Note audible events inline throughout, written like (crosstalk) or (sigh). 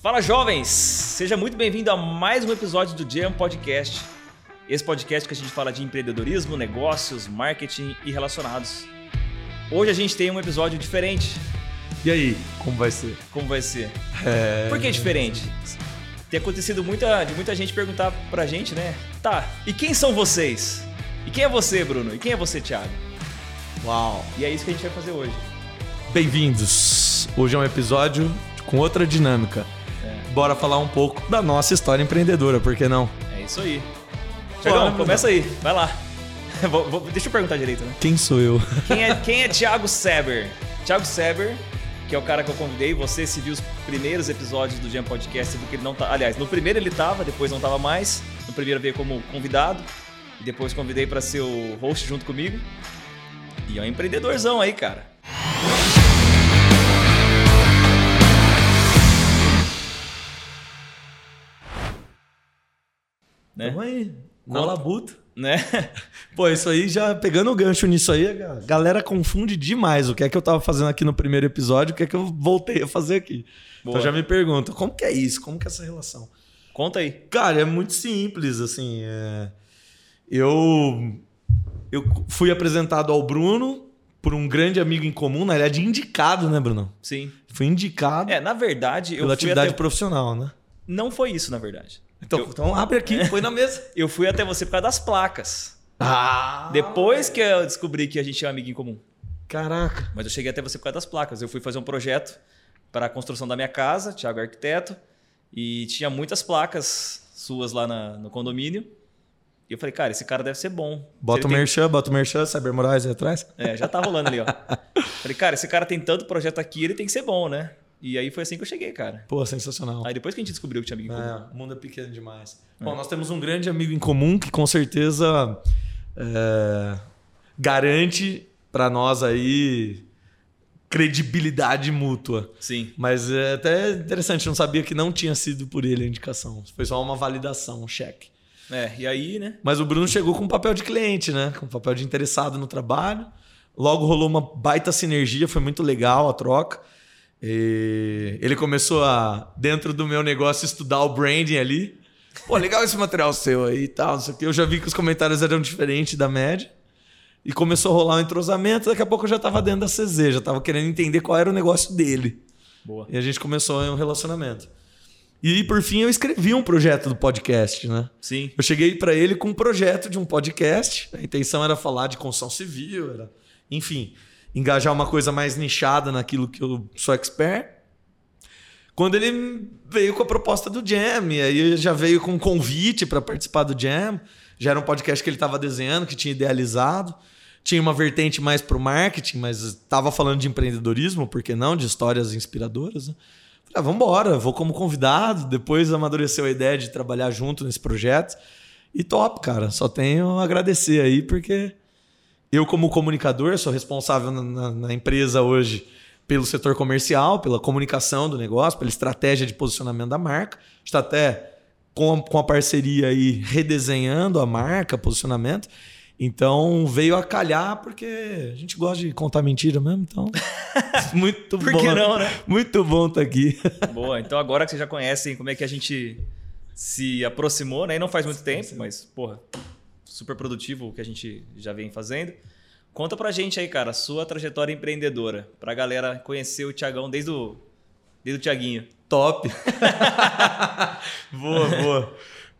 Fala jovens! Seja muito bem-vindo a mais um episódio do Jam Podcast. Esse podcast que a gente fala de empreendedorismo, negócios, marketing e relacionados. Hoje a gente tem um episódio diferente. E aí, como vai ser? Como vai ser? É... Por que diferente? Tem acontecido muita, de muita gente perguntar pra gente, né? Tá, e quem são vocês? E quem é você, Bruno? E quem é você, Thiago? Uau! E é isso que a gente vai fazer hoje. Bem-vindos! Hoje é um episódio com outra dinâmica. Bora falar um pouco da nossa história empreendedora, por que não? É isso aí. Tiagão, começa aí. Vai lá. (laughs) Vou- vou- deixa eu perguntar direito, né? Quem sou eu? Quem é, (laughs) quem é Thiago Seber? Thiago Seber, que é o cara que eu convidei. Você se viu os primeiros episódios do Jam Podcast, viu que ele não tá. Aliás, no primeiro ele tava, depois não tava mais. No primeiro veio como convidado. E depois convidei pra ser o host junto comigo. E é um empreendedorzão aí, cara. Né? Tamo aí, labuta. Né? (laughs) Pô, isso aí, já pegando o gancho nisso aí, a galera confunde demais o que é que eu tava fazendo aqui no primeiro episódio o que é que eu voltei a fazer aqui. Boa. Então já me pergunta, como que é isso? Como que é essa relação? Conta aí. Cara, é muito simples, assim. é, Eu, eu fui apresentado ao Bruno por um grande amigo em comum, na verdade, indicado, né, Bruno? Sim. Fui indicado É, na verdade, eu pela atividade até... profissional, né? Não foi isso, na verdade. Então, Eu- então abre aqui, põe na mesa. (laughs) Eu fui até você por causa das placas. Ah! Depois que eu descobri que a gente tinha um amigo em comum. Caraca. Mas eu cheguei até você por causa das placas. Eu fui fazer um projeto para a construção da minha casa, Thiago é Arquiteto, e tinha muitas placas suas lá na- no condomínio. E eu falei, cara, esse cara deve ser bom. Bota o tem- merchan, bota o merchan, Cyber Moraes aí atrás. É, já tá rolando ali, ó. (laughs) falei, cara, esse cara tem tanto projeto aqui, ele tem que ser bom, né? E aí foi assim que eu cheguei, cara. Pô, sensacional. Aí depois que a gente descobriu que tinha amigo em comum. É, o mundo é pequeno demais. Bom, nós temos um grande amigo em comum que com certeza é, garante para nós aí credibilidade mútua. Sim. Mas é até interessante, não sabia que não tinha sido por ele a indicação. Foi só uma validação, um cheque. É, e aí, né? Mas o Bruno chegou com papel de cliente, né? Com papel de interessado no trabalho. Logo rolou uma baita sinergia, foi muito legal a troca. E ele começou a, dentro do meu negócio, estudar o branding ali. Pô, legal esse material seu aí e tal, não sei o quê. Eu já vi que os comentários eram diferentes da média. E começou a rolar um entrosamento. Daqui a pouco eu já estava dentro da CZ, já estava querendo entender qual era o negócio dele. Boa. E a gente começou um relacionamento. E por fim eu escrevi um projeto do podcast, né? Sim. Eu cheguei para ele com um projeto de um podcast. A intenção era falar de construção civil, era, enfim, engajar uma coisa mais nichada naquilo que eu sou expert. Quando ele veio com a proposta do Jam, e aí já veio com um convite para participar do Jam. Já era um podcast que ele estava desenhando, que tinha idealizado. Tinha uma vertente mais para o marketing, mas estava falando de empreendedorismo, por que não? De histórias inspiradoras. Né? Falei, ah, vamos embora, vou como convidado. Depois amadureceu a ideia de trabalhar junto nesse projeto. E top, cara. Só tenho a agradecer aí, porque eu, como comunicador, sou responsável na, na- na empresa hoje pelo setor comercial, pela comunicação do negócio, pela estratégia de posicionamento da marca. Está até com a, com a parceria aí redesenhando a marca, posicionamento. Então veio a calhar porque a gente gosta de contar mentira mesmo, então (laughs) muito Por bom. que não, né? Muito bom estar aqui. Boa, então agora que vocês já conhecem como é que a gente se aproximou, né? E não faz muito tempo, mas, porra, super produtivo que a gente já vem fazendo. Conta pra gente aí, cara, a sua trajetória empreendedora, pra galera conhecer o Tiagão desde o, desde o Tiaguinho. Top. (laughs) boa, boa.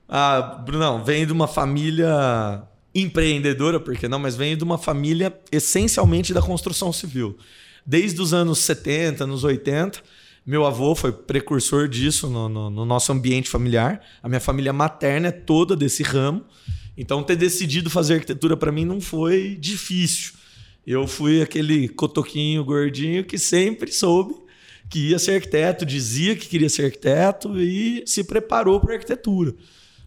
Ah, Brunão, vem de uma família empreendedora, por que não? Mas vem de uma família essencialmente da construção civil. Desde os anos 70, anos 80, meu avô foi precursor disso no, no- no nosso ambiente familiar. A minha família materna é toda desse ramo. Então, ter decidido fazer arquitetura para mim não foi difícil. Eu fui aquele cotoquinho gordinho que sempre soube que ia ser arquiteto, dizia que queria ser arquiteto e se preparou para arquitetura.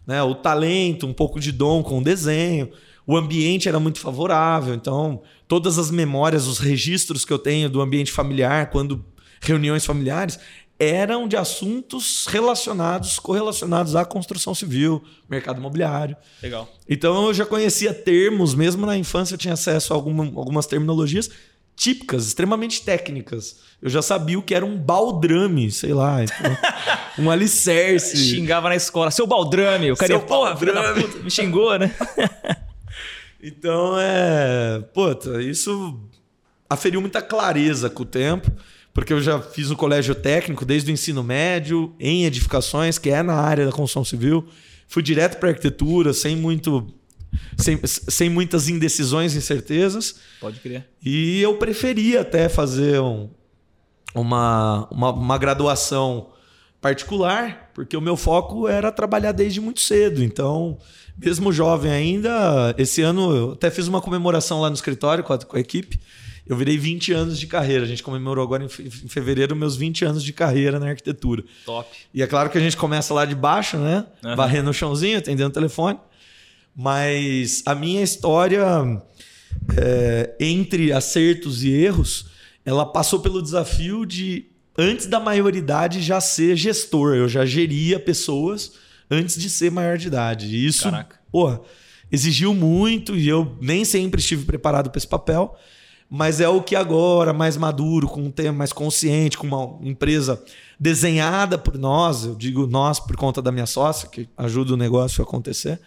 Né? O talento, um pouco de dom com o desenho, o ambiente era muito favorável. Então, todas as memórias, os registros que eu tenho do ambiente familiar, quando reuniões familiares, eram de assuntos relacionados, correlacionados à construção civil, mercado imobiliário. Legal. Então eu já conhecia termos, mesmo na infância eu tinha acesso a alguma- algumas terminologias. típicas, extremamente técnicas. Eu já sabia o que era um baldrame, sei lá, (laughs) um alicerce. Xingava na escola, seu baldrame, o cara porra, filha da baldrame." puta, me xingou, né? (laughs) Então é. Puta, isso aferiu muita clareza com o tempo, porque eu já fiz o colégio técnico desde o ensino médio, em edificações, que é na área da construção civil. Fui direto para arquitetura, sem muito. Sem, sem muitas indecisões e incertezas. Pode crer. E eu preferia até fazer um- uma, uma, uma graduação particular, porque o meu foco era trabalhar desde muito cedo. Então, mesmo jovem ainda, esse ano eu até fiz uma comemoração lá no escritório com a, com a equipe. Eu virei 20 anos de carreira. A gente comemorou agora em fe- em fevereiro meus 20 anos de carreira na arquitetura. Top. E é claro que a gente começa lá de baixo, né? Aham. Varrendo o chãozinho, atendendo o telefone. Mas a minha história, é, entre acertos e erros, ela passou pelo desafio de, antes da maioridade, já ser gestor. Eu já geria pessoas antes de ser maior de idade. E isso, Caraca. porra, exigiu muito e eu nem sempre estive preparado para esse papel. Mas é o que agora, mais maduro, com um tema mais consciente, com uma empresa desenhada por nós, eu digo nós por conta da minha sócia, que ajuda o negócio a acontecer,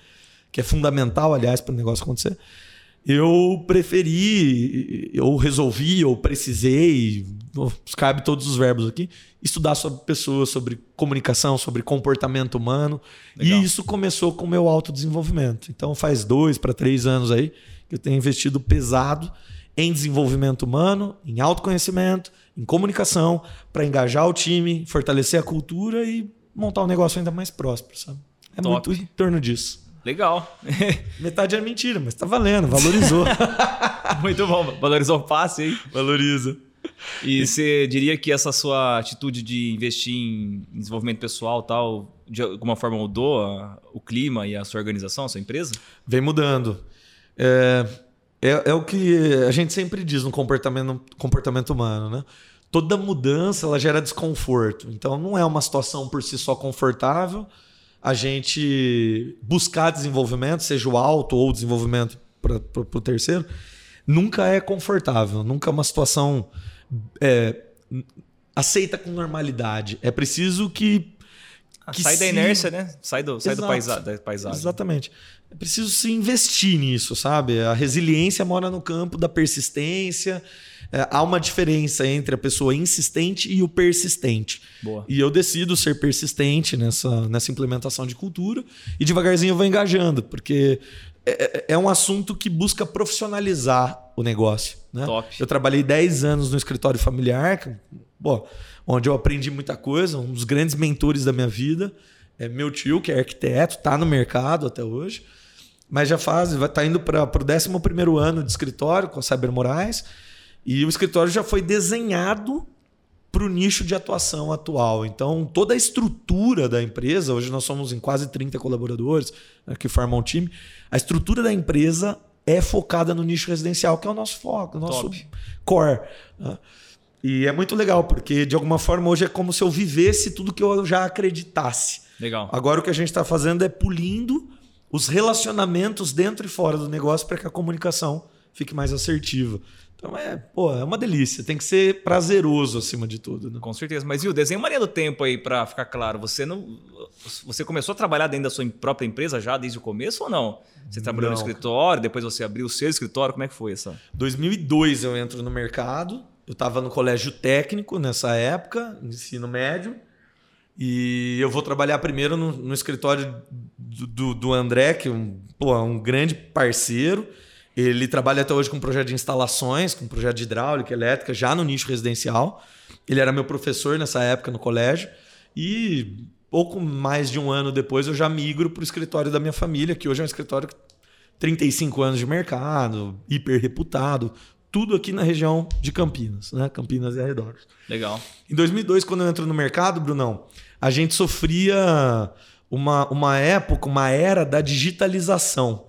que é fundamental, aliás, para o negócio acontecer. Eu preferi, eu resolvi, eu precisei, cabe todos os verbos aqui, estudar sobre pessoas, sobre comunicação, sobre comportamento humano. Legal. E isso começou com o meu autodesenvolvimento. Então faz dois para três anos aí que eu tenho investido pesado em desenvolvimento humano, em autoconhecimento, em comunicação, para engajar o time, fortalecer a cultura e montar um negócio ainda mais próspero, sabe? É Top. muito em torno disso. Legal. (laughs) Metade é mentira, mas tá valendo, valorizou. (laughs) Muito bom. Valorizou o passe aí. Valoriza. E você diria que essa sua atitude de investir em desenvolvimento pessoal tal, de alguma forma mudou a- o clima e a sua organização, a sua empresa? Vem mudando. É, é, é o que a gente sempre diz no comportamento, comportamento humano, né? Toda mudança ela gera desconforto. Então não é uma situação por si só confortável a gente buscar desenvolvimento, seja o alto ou o desenvolvimento para o terceiro, nunca é confortável, nunca é uma situação é, aceita com normalidade. É preciso que Que sai da se- inércia, né? Sai do, sai do paisa, da paisagem. Exatamente. É preciso se investir nisso, sabe? A resiliência mora no campo da persistência. É, há uma diferença entre a pessoa insistente e o persistente. Boa. E eu decido ser persistente nessa, nessa implementação de cultura e devagarzinho eu vou engajando, porque é, é- é um assunto que busca profissionalizar o negócio. Né? Top. Eu trabalhei 10 anos no escritório familiar, que, pô, onde eu aprendi muita coisa, um dos grandes mentores da minha vida. É meu tio, que é arquiteto, está no mercado até hoje, mas já faz, vai tá indo para o 11 ano de escritório com a Cyber Moraes, e o escritório já foi desenhado para o nicho de atuação atual. Então, toda a estrutura da empresa, hoje nós somos em quase 30 colaboradores né, que formam o time, a estrutura da empresa é focada no nicho residencial, que é o nosso foco, o nosso Top. core. né? E é muito legal, porque de alguma forma hoje é como se eu vivesse tudo que eu já acreditasse. Legal. Agora o que a gente está fazendo é pulindo os relacionamentos dentro e fora do negócio para que a comunicação fique mais assertiva. Então é, pô, é uma delícia. Tem que ser prazeroso acima de tudo. Né? Com certeza. Mas viu, desenha uma linha do tempo aí pra ficar claro. Você não. Você começou a trabalhar dentro da sua própria empresa já desde o começo ou não? Você trabalhou no Não. escritório, depois você abriu o seu escritório. Como é que foi essa? 2002 eu entro no mercado. Eu estava no colégio técnico nessa época, ensino médio. E eu vou trabalhar primeiro no, no escritório do, do- do André, que é um, pô, é um grande parceiro. Ele trabalha até hoje com projeto de instalações, com projeto de hidráulica, elétrica, já no nicho residencial. Ele era meu professor nessa época no colégio. E pouco mais de um ano depois eu já migro para o escritório da minha família, que hoje é um escritório que 35 anos de mercado, hiper reputado, tudo aqui na região de Campinas, né? Campinas e arredores. Legal. Em 2002, quando eu entro no mercado, Brunão, a gente sofria uma, uma época, uma era da digitalização.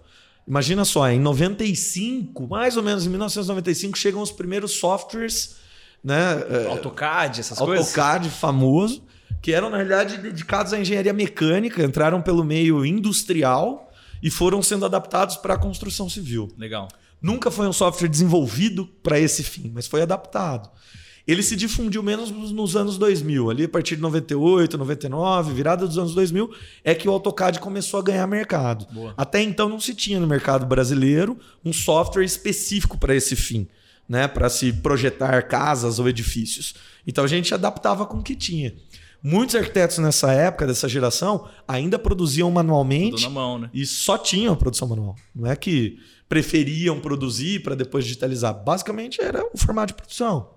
Imagina só, em 95, mais ou menos em 1995, chegam os primeiros softwares, né? eh, AutoCAD, essas coisas? AutoCAD famoso, que eram, na realidade, dedicados à engenharia mecânica, entraram pelo meio industrial e foram sendo adaptados para a construção civil. Legal. Nunca foi um software desenvolvido para esse fim, mas foi adaptado. Ele se difundiu menos nos anos 2000, ali a partir de 98, 99, virada dos anos 2000, é que o AutoCAD começou a ganhar mercado. Boa. Até então não se tinha no mercado brasileiro um software específico para esse fim, né, para se projetar casas ou edifícios. Então a gente adaptava com o que tinha. Muitos arquitetos nessa época, dessa geração, ainda produziam manualmente mão, né? e só tinham a produção manual. Não é que preferiam produzir para depois digitalizar. Basicamente era o formato de produção.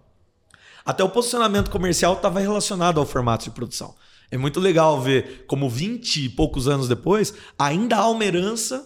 Até o posicionamento comercial estava relacionado ao formato de produção. É muito legal ver como 20 e poucos anos depois ainda há uma herança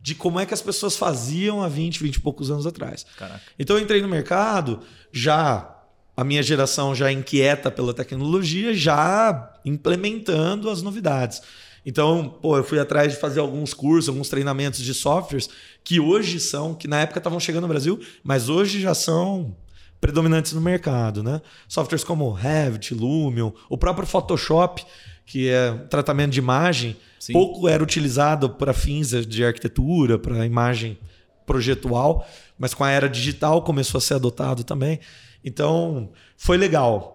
de como é que as pessoas faziam há 20, 20 e poucos anos atrás. Caraca. Então eu entrei no mercado já a minha geração já inquieta pela tecnologia, já implementando as novidades. Então, pô, eu fui atrás de fazer alguns cursos, alguns treinamentos de softwares que hoje são, que na época estavam chegando no Brasil, mas hoje já são predominantes no mercado, né? Softwares como Revit, Lumion, o próprio Photoshop, que é tratamento de imagem, Sim. pouco era utilizado para fins de arquitetura, para imagem projetual, mas com a era digital começou a ser adotado também. Então, foi legal.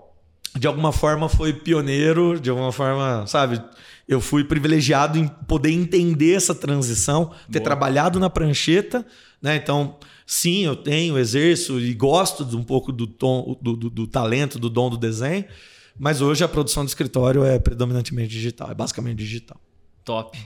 De alguma forma foi pioneiro, de alguma forma, sabe? Eu fui privilegiado em poder entender essa transição, ter Boa. trabalhado na prancheta, né? Então, sim, eu tenho, exerço e gosto de um pouco do, tom, do, do, do talento, do dom do desenho, mas hoje a produção de escritório é predominantemente digital, é basicamente digital. Top.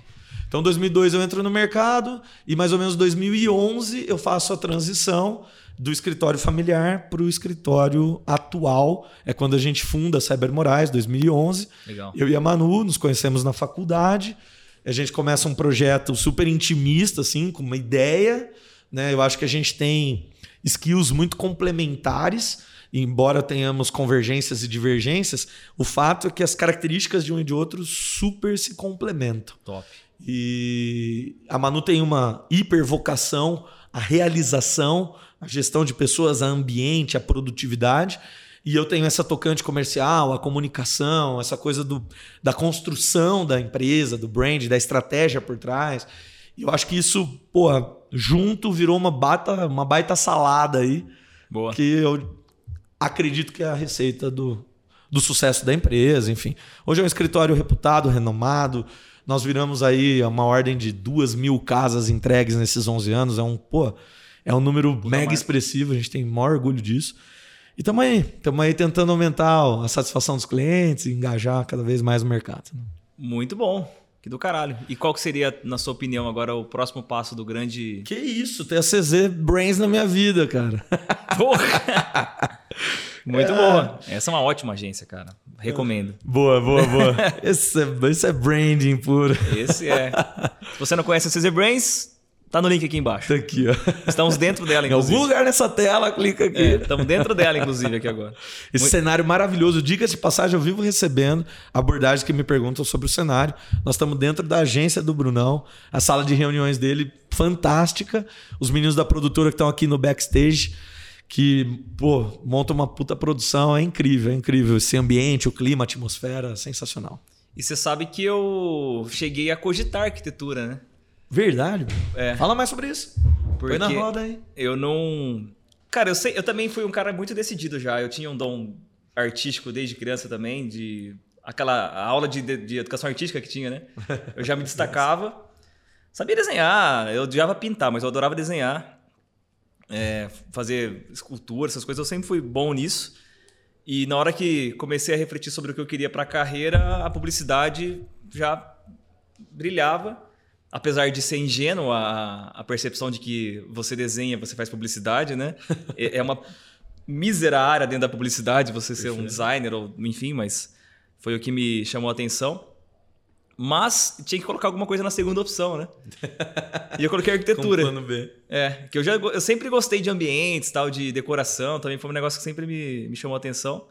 Então, em 2002 eu entro no mercado e mais ou menos 2011 eu faço a transição do escritório familiar para o escritório atual. É quando a gente funda a Cyber Moraes, 2011. Legal. Eu e a Manu nos conhecemos na faculdade. A gente começa um projeto super intimista, assim, com uma ideia. Né? Eu acho que a gente tem skills muito complementares. Embora tenhamos convergências e divergências, o fato é que as características de um e de outro super se complementam. Top. E a Manu tem uma hipervocação à realização, à gestão de pessoas, a ambiente, a produtividade. E eu tenho essa tocante comercial, a comunicação, essa coisa do, da construção da empresa, do brand, da estratégia por trás. E eu acho que isso, porra, junto virou uma baita, uma baita salada aí, Boa. que eu acredito que é a receita do, do sucesso da empresa, enfim. Hoje é um escritório reputado, renomado. Nós viramos aí uma ordem de duas mil casas entregues nesses 11 anos. É um, pô, é um número mega expressivo, a gente tem maior orgulho disso. E estamos aí, estamos aí tentando aumentar a satisfação dos clientes e engajar cada vez mais o mercado. Muito bom. Que do caralho. E qual que seria, na sua opinião, agora o próximo passo do grande. Que isso, ter a CZ Brains na minha vida, cara. Porra! (laughs) Muito boa. Essa é uma ótima agência, cara. Recomendo. Boa, boa, boa. (laughs) Esse é, esse é branding puro. Esse é. Se você não conhece a CZ Brains, tá no link aqui embaixo. Tá aqui, ó. Estamos dentro dela, (laughs) Em algum inclusive. lugar nessa tela, clica aqui. É, estamos dentro dela, inclusive, aqui agora. Esse Muito- cenário maravilhoso. Dicas de passagem, eu vivo recebendo abordagens que me perguntam sobre o cenário. Nós estamos dentro da agência do Brunão, a sala de reuniões dele, fantástica. Os meninos da produtora que estão aqui no backstage, que, pô, montam uma puta produção. É incrível, é incrível. Esse ambiente, o clima, a atmosfera, sensacional. E você sabe que eu cheguei a cogitar arquitetura, né? Verdade? É. Fala mais sobre isso. Põe na Porque- roda aí. Eu não. Cara, eu sei, eu também fui um cara muito decidido já. Eu tinha um dom artístico desde criança também, de aquela aula de, de, de educação artística que tinha, né? Eu já me destacava. (laughs) Sabia desenhar, eu odiava pintar, mas eu adorava desenhar. É, fazer escultura, essas coisas, eu sempre fui bom nisso. E na hora que comecei a refletir sobre o que eu queria para a carreira, a publicidade já brilhava. Apesar de ser ingênuo a, a percepção de que você desenha, você faz publicidade, né? É é uma mísera área dentro da publicidade, você ser um designer ou enfim, mas foi o que me chamou a atenção. Mas tinha que colocar alguma coisa na segunda opção, né? (laughs) E eu coloquei Com arquitetura. plano B. É, que eu já eu sempre gostei de ambientes, tal, de decoração, também foi um negócio que sempre me, me chamou a atenção.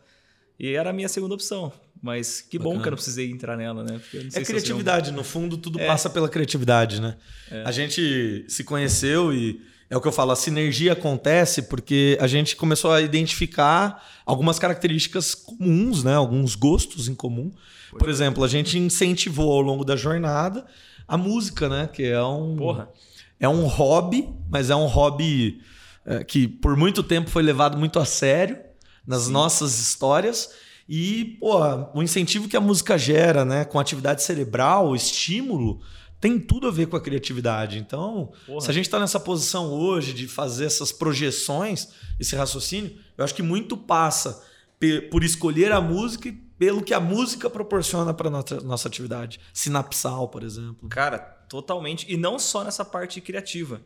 E era a minha segunda opção. Mas que bom Bacana. que eu não precisei entrar nela, né? É seria um- criatividade, no fundo tudo É. passa pela criatividade, né? A gente se conheceu e é o que eu falo, a sinergia acontece porque a gente começou a identificar algumas características comuns, né? Alguns gostos em comum. Por exemplo, a gente incentivou ao longo da jornada a música, né? Que é um Porra. é um hobby, mas é um hobby é, que por muito tempo foi levado muito a sério nas Sim. nossas histórias. E, pô, o incentivo que a música gera, né? Com atividade cerebral, estímulo, tem tudo a ver com a criatividade. Então, Porra. se a gente está nessa posição hoje de fazer essas projeções, esse raciocínio, eu acho que muito passa por escolher a música e pelo que a música proporciona para nossa nossa atividade sinapsal, por exemplo. Cara, totalmente. E não só nessa parte criativa.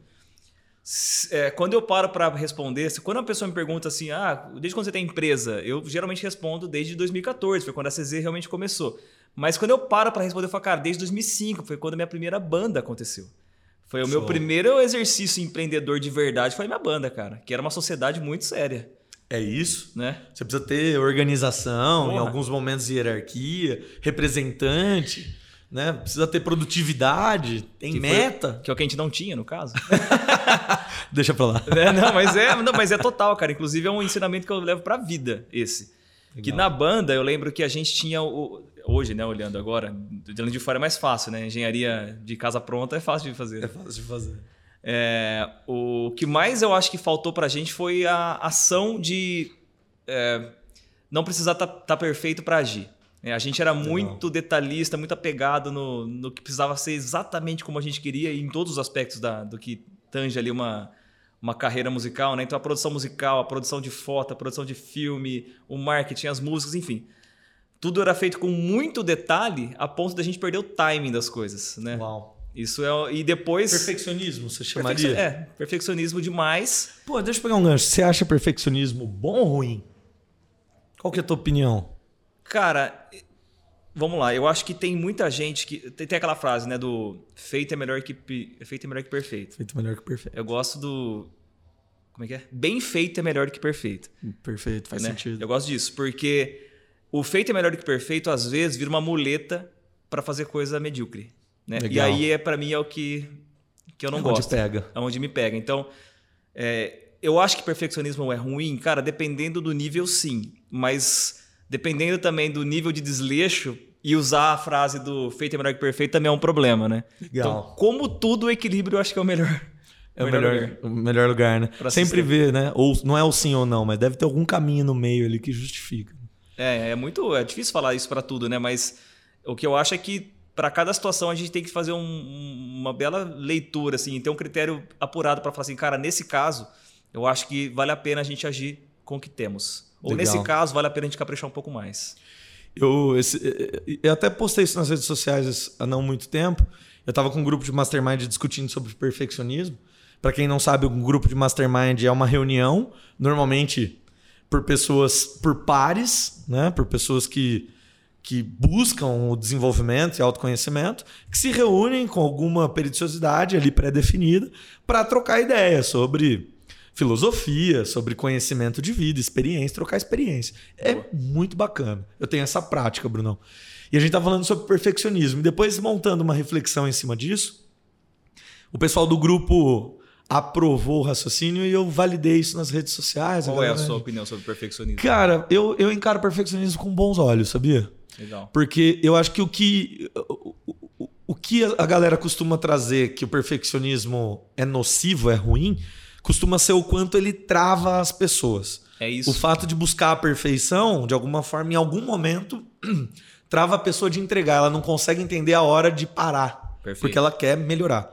É, quando eu paro para responder, quando uma pessoa me pergunta assim, ah, desde quando você tem empresa? Eu geralmente respondo desde 2014, foi quando a CZ realmente começou. Mas quando eu paro para responder, eu falo, cara, desde 2005, foi quando a minha primeira banda aconteceu. Foi o Show. meu primeiro exercício empreendedor de verdade, foi minha banda, cara, que era uma sociedade muito séria. É isso, né? Você precisa ter organização, Porra. em alguns momentos hierarquia, representante né? Precisa ter produtividade, tem que meta. Foi, que é o que a gente não tinha, no caso. (laughs) Deixa pra lá. É, não, mas é, não, mas é total, cara. Inclusive é um ensinamento que eu levo pra vida, esse. Legal. Que na banda eu lembro que a gente tinha o, hoje, né, olhando agora, olhando de fora é mais fácil, né? Engenharia de casa pronta é fácil de fazer. É fácil de fazer. É, o que mais eu acho que faltou pra gente foi a ação de é, não precisar estar tá, tá perfeito para agir. É, a gente era Legal. muito detalhista, muito apegado no, no que precisava ser exatamente como a gente queria em todos os aspectos da, do que tange ali uma, uma carreira musical, né? Então a produção musical, a produção de foto, a produção de filme, o marketing, as músicas, enfim. Tudo era feito com muito detalhe a ponto da gente perder o timing das coisas, né? Uau. Isso é. E depois. Perfeccionismo, você chamaria? É, perfeccionismo demais. Pô, deixa eu pegar um gancho. Você acha perfeccionismo bom ou ruim? Qual que é a tua opinião? Cara, vamos lá. Eu acho que tem muita gente que. Tem, tem, aquela frase, né? Do feito é melhor que. Feito é melhor que perfeito. Feito é melhor que perfeito. Eu gosto do. Como é que é? Bem feito é melhor que perfeito. Perfeito, faz né? sentido. Eu gosto disso, porque o feito é melhor do que perfeito, às vezes, vira uma muleta para fazer coisa medíocre. Né? E aí, é para mim, é o que, que eu não é gosto. Onde pega. É onde me pega. Então, é, eu acho que perfeccionismo é ruim, cara, dependendo do nível, sim. Mas dependendo também do nível de desleixo, e usar a frase do feito é melhor que perfeito também é um problema, né? Legal. Então, como tudo, o equilíbrio eu acho que é o melhor. É o melhor, melhor o melhor lugar, né? Pra Sempre ver, né? Ou não é o sim ou não, mas deve ter algum caminho no meio ali que justifica. É, é muito. É difícil falar isso para tudo, né? Mas o que eu acho é que para cada situação a gente tem que fazer um, uma bela leitura, assim, ter um critério apurado para falar assim, cara, nesse caso, eu acho que vale a pena a gente agir com o que temos. Ou Legal. nesse caso, vale a pena a gente caprichar um pouco mais. Eu, esse, eu até postei isso nas redes sociais há não muito tempo. Eu estava com um grupo de mastermind discutindo sobre perfeccionismo. Para quem não sabe, um grupo de mastermind é uma reunião, normalmente por pessoas, por pares, né? por pessoas que, que buscam o desenvolvimento e autoconhecimento, que se reúnem com alguma periodicidade ali pré-definida para trocar ideias sobre filosofia, sobre conhecimento de vida, experiência, trocar experiência. É Boa. muito bacana. Eu tenho essa prática, Brunão. E a gente tá falando sobre perfeccionismo. E depois, montando uma reflexão em cima disso, o pessoal do grupo aprovou o raciocínio e eu validei isso nas redes sociais. Qual é a sua opinião sobre perfeccionismo? Cara, eu, eu encaro perfeccionismo com bons olhos, sabia? Legal. Porque eu acho que o que. O, o, o que a galera costuma trazer que o perfeccionismo é nocivo, é ruim, costuma ser o quanto ele trava as pessoas. É isso. O fato de buscar a perfeição, de alguma forma, em algum momento, (clears throat) trava a pessoa de entregar. Ela não consegue entender a hora de parar. Perfeito. Porque ela quer melhorar.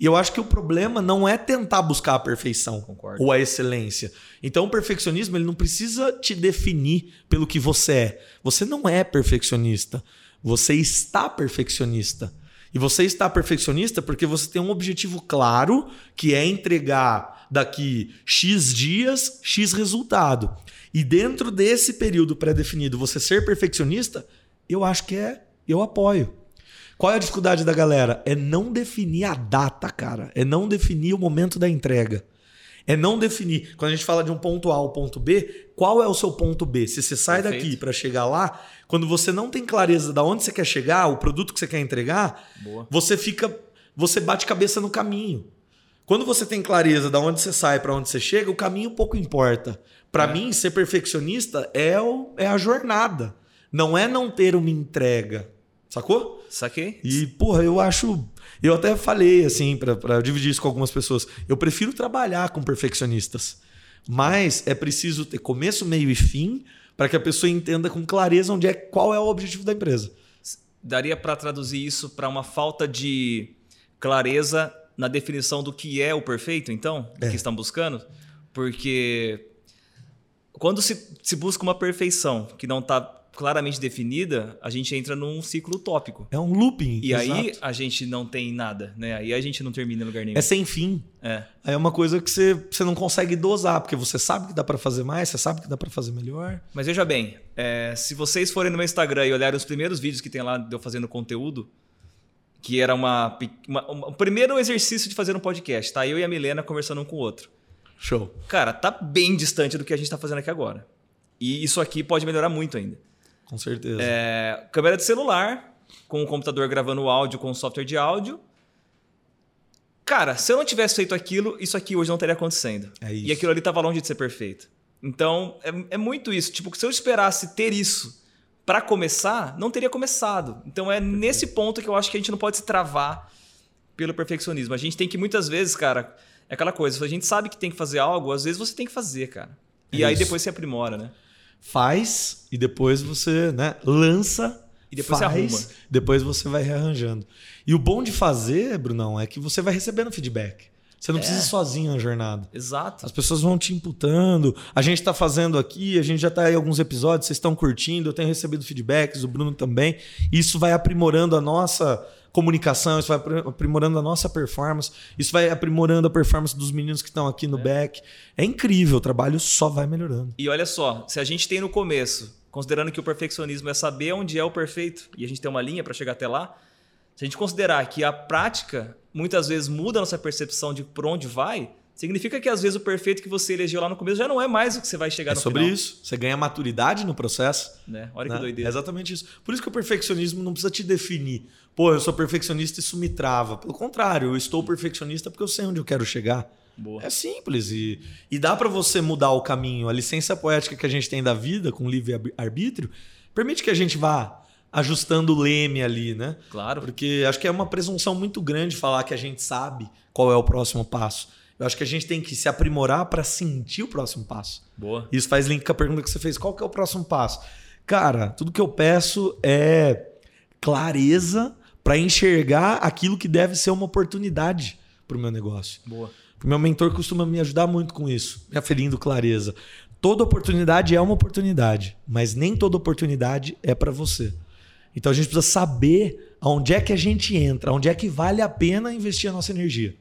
E eu acho que o problema não é tentar buscar a perfeição Concordo. ou a excelência. Então, o perfeccionismo ele não precisa te definir pelo que você é. Você não é perfeccionista. Você está perfeccionista. E você está perfeccionista porque você tem um objetivo claro, que é entregar daqui X dias, X resultado. E dentro desse período pré-definido, você ser perfeccionista, eu acho que é, eu apoio. Qual é a dificuldade da galera? É não definir a data, cara. É não definir o momento da entrega. É não definir. Quando a gente fala de um ponto A ao ponto B, qual é o seu ponto B? Se você sai Perfeito. daqui para chegar lá, quando você não tem clareza de onde você quer chegar, o produto que você quer entregar, Boa. você fica, você bate cabeça no caminho. Quando você tem clareza de onde você sai para onde você chega, o caminho pouco importa. Para é. mim, ser perfeccionista é, o, é a jornada. Não é não ter uma entrega. Sacou? Saquei. E, porra, eu acho. Eu até falei, assim, para dividir isso com algumas pessoas. Eu prefiro trabalhar com perfeccionistas. Mas é preciso ter começo, meio e fim para que a pessoa entenda com clareza onde é qual é o objetivo da empresa. Daria para traduzir isso para uma falta de clareza na definição do que é o perfeito, então? É. que estão buscando? Porque quando se, se busca uma perfeição que não está claramente definida, a gente entra num ciclo utópico. É um looping. E aí exato. a gente não tem nada, né? Aí a gente não termina em lugar nenhum. É sem fim. É. Aí é uma coisa que você, você não consegue dosar, porque você sabe que dá para fazer mais, você sabe que dá para fazer melhor. Mas veja bem, é, se vocês forem no meu Instagram e olharem os primeiros vídeos que tem lá de eu fazendo conteúdo, que era uma, uma- uma- o primeiro exercício de fazer um podcast, tá? Eu e a Milena conversando um com o outro. Show. Cara, tá bem distante do que a gente tá fazendo aqui agora. E isso aqui pode melhorar muito ainda. Com certeza. É, câmera de celular, com o computador gravando o áudio com o software de áudio. Cara, se eu não tivesse feito aquilo, isso aqui hoje não estaria acontecendo. É isso. E aquilo ali tava longe de ser perfeito. Então, é, é muito isso. Tipo, se eu esperasse ter isso para começar, não teria começado. Então, é nesse ponto que eu acho que a gente não pode se travar pelo perfeccionismo. A gente tem que, muitas vezes, cara, é aquela coisa. Se a gente sabe que tem que fazer algo, às vezes você tem que fazer, cara. E É aí isso. depois você aprimora, né? Faz e depois você né, lança. E depois você faz, arruma. Depois você vai rearranjando. E o bom de fazer, Brunão, é que você vai recebendo feedback. Você não precisa ir sozinho na jornada. Exato. As pessoas vão te imputando. A gente está fazendo aqui, a gente já está aí em alguns episódios, vocês estão curtindo, eu tenho recebido feedbacks, o Bruno também. Isso vai aprimorando a nossa comunicação, isso vai apri- aprimorando a nossa performance, isso vai aprimorando a performance dos meninos que estão aqui no back. É incrível, o trabalho só vai melhorando. E olha só, se a gente tem no começo, considerando que o perfeccionismo é saber onde é o perfeito e a gente tem uma linha para chegar até lá, se a gente considerar que a prática muitas vezes muda a nossa percepção de por onde vai, significa que às vezes o perfeito que você elegeu lá no começo já não é mais o que você vai chegar É no sobre final. isso. Você ganha maturidade no processo. Né? Olha né? que doideira. É exatamente isso. Por isso que o perfeccionismo não precisa te definir. Pô, eu sou perfeccionista e isso me trava. Pelo contrário, eu estou perfeccionista porque eu sei onde eu quero chegar. Boa. É simples e, e dá para você mudar o caminho. A licença poética que a gente tem da vida com livre arbítrio permite que a gente vá ajustando o leme ali, né? Claro. Porque acho que é uma presunção muito grande falar que a gente sabe qual é o próximo passo. Eu acho que a gente tem que se aprimorar para sentir o próximo passo. Boa. Isso faz link com a pergunta que você fez: qual que é o próximo passo? Cara, tudo que eu peço é clareza para enxergar aquilo que deve ser uma oportunidade para o meu negócio. Boa. O meu mentor costuma me ajudar muito com isso, me aferindo clareza. Toda oportunidade é uma oportunidade, mas nem toda oportunidade é para você. Então a gente precisa saber aonde é que a gente entra, onde é que vale a pena investir a nossa energia.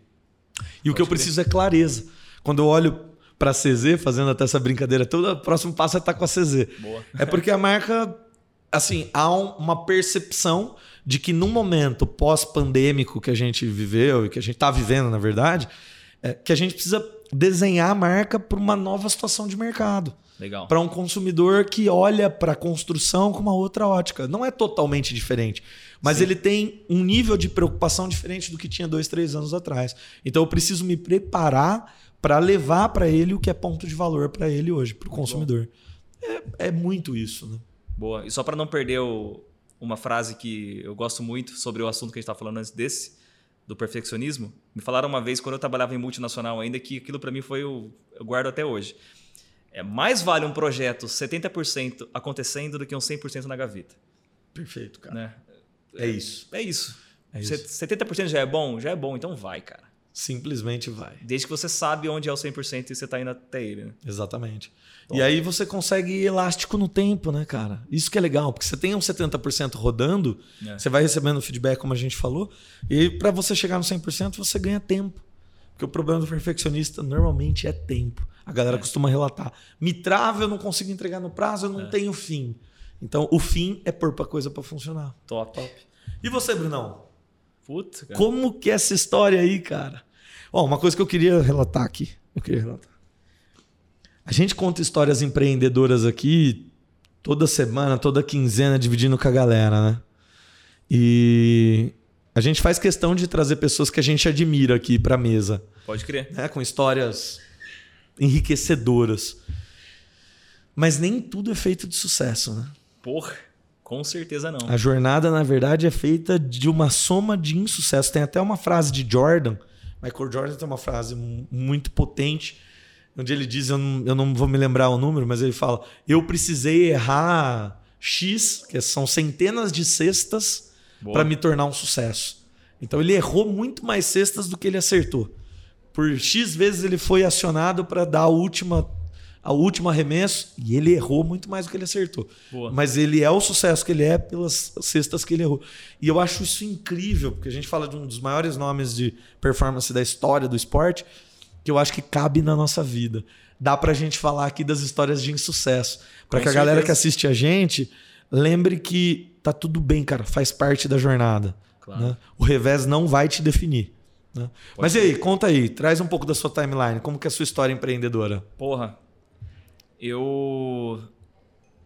E o que eu preciso é clareza. Quando eu olho para a CZ, fazendo até essa brincadeira toda, o próximo passo é estar com a CZ. Boa. É porque a marca, assim, há um- uma percepção de que num momento pós-pandêmico que a gente viveu e que a gente está vivendo, na verdade, é que a gente precisa desenhar a marca para uma nova situação de mercado. Legal. Para um consumidor que olha para a construção com uma outra ótica. Não é totalmente diferente, mas Sim. ele tem um nível de preocupação diferente do que tinha dois, três anos atrás. Então eu preciso me preparar para levar para ele o que é ponto de valor para ele hoje, para o consumidor. É, é muito isso, né? Boa. E só para não perder o- uma frase que eu gosto muito sobre o assunto que a gente estava falando antes desse, do perfeccionismo, me falaram uma vez quando eu trabalhava em multinacional ainda que aquilo para mim foi o eu guardo até hoje. É mais vale um projeto 70% acontecendo do que um 100% na gaveta, Perfeito, cara. né? É isso. É isso. É isso. 70% já é bom, já é bom, então vai, cara. Simplesmente vai. Desde que você sabe onde é o 100% e você tá indo até ele, né? Exatamente. E aí você consegue ir elástico no tempo, né, cara? Isso que é legal, porque você tem um 70% rodando, É. você vai recebendo feedback, como a gente falou, e para você chegar no 100%, você ganha tempo. Porque o problema do perfeccionista normalmente é tempo. A galera É. costuma relatar: me trava, eu não consigo entregar no prazo, eu não É. tenho fim. Então, o fim é pôr pra coisa para funcionar. Top. E você, Brunão? Puta, cara. Como que é essa história aí, cara? Ó, uma coisa que eu queria relatar aqui. Eu queria relatar. A gente conta histórias empreendedoras aqui toda semana, toda quinzena, dividindo com a galera, né? E a gente faz questão de trazer pessoas que a gente admira aqui pra mesa, Pode crer. né? Com histórias enriquecedoras. Mas nem tudo é feito de sucesso, né? Porra. Com certeza não. A jornada, na verdade, é feita de uma soma de insucesso. Tem até uma frase de Jordan. Michael Jordan tem uma frase muito potente, onde ele diz: eu não, eu não vou me lembrar o número, mas ele fala: Eu precisei errar X, que são centenas de cestas, para me tornar um sucesso. Então ele errou muito mais cestas do que ele acertou. Por X vezes ele foi acionado para dar a última a último arremesso e ele errou muito mais do que ele acertou. Boa. Mas ele é o sucesso que ele é pelas cestas que ele errou. E eu acho isso incrível, porque a gente fala de um dos maiores nomes de performance da história do esporte, que eu acho que cabe na nossa vida. Dá pra gente falar aqui das histórias de insucesso. Para que a galera que assiste a gente lembre que tá tudo bem, cara, faz parte da jornada. Claro. Né? O revés não vai te definir. Né? Mas ser. e aí, conta aí, traz um pouco da sua timeline, como que é a sua história empreendedora? Porra, eu.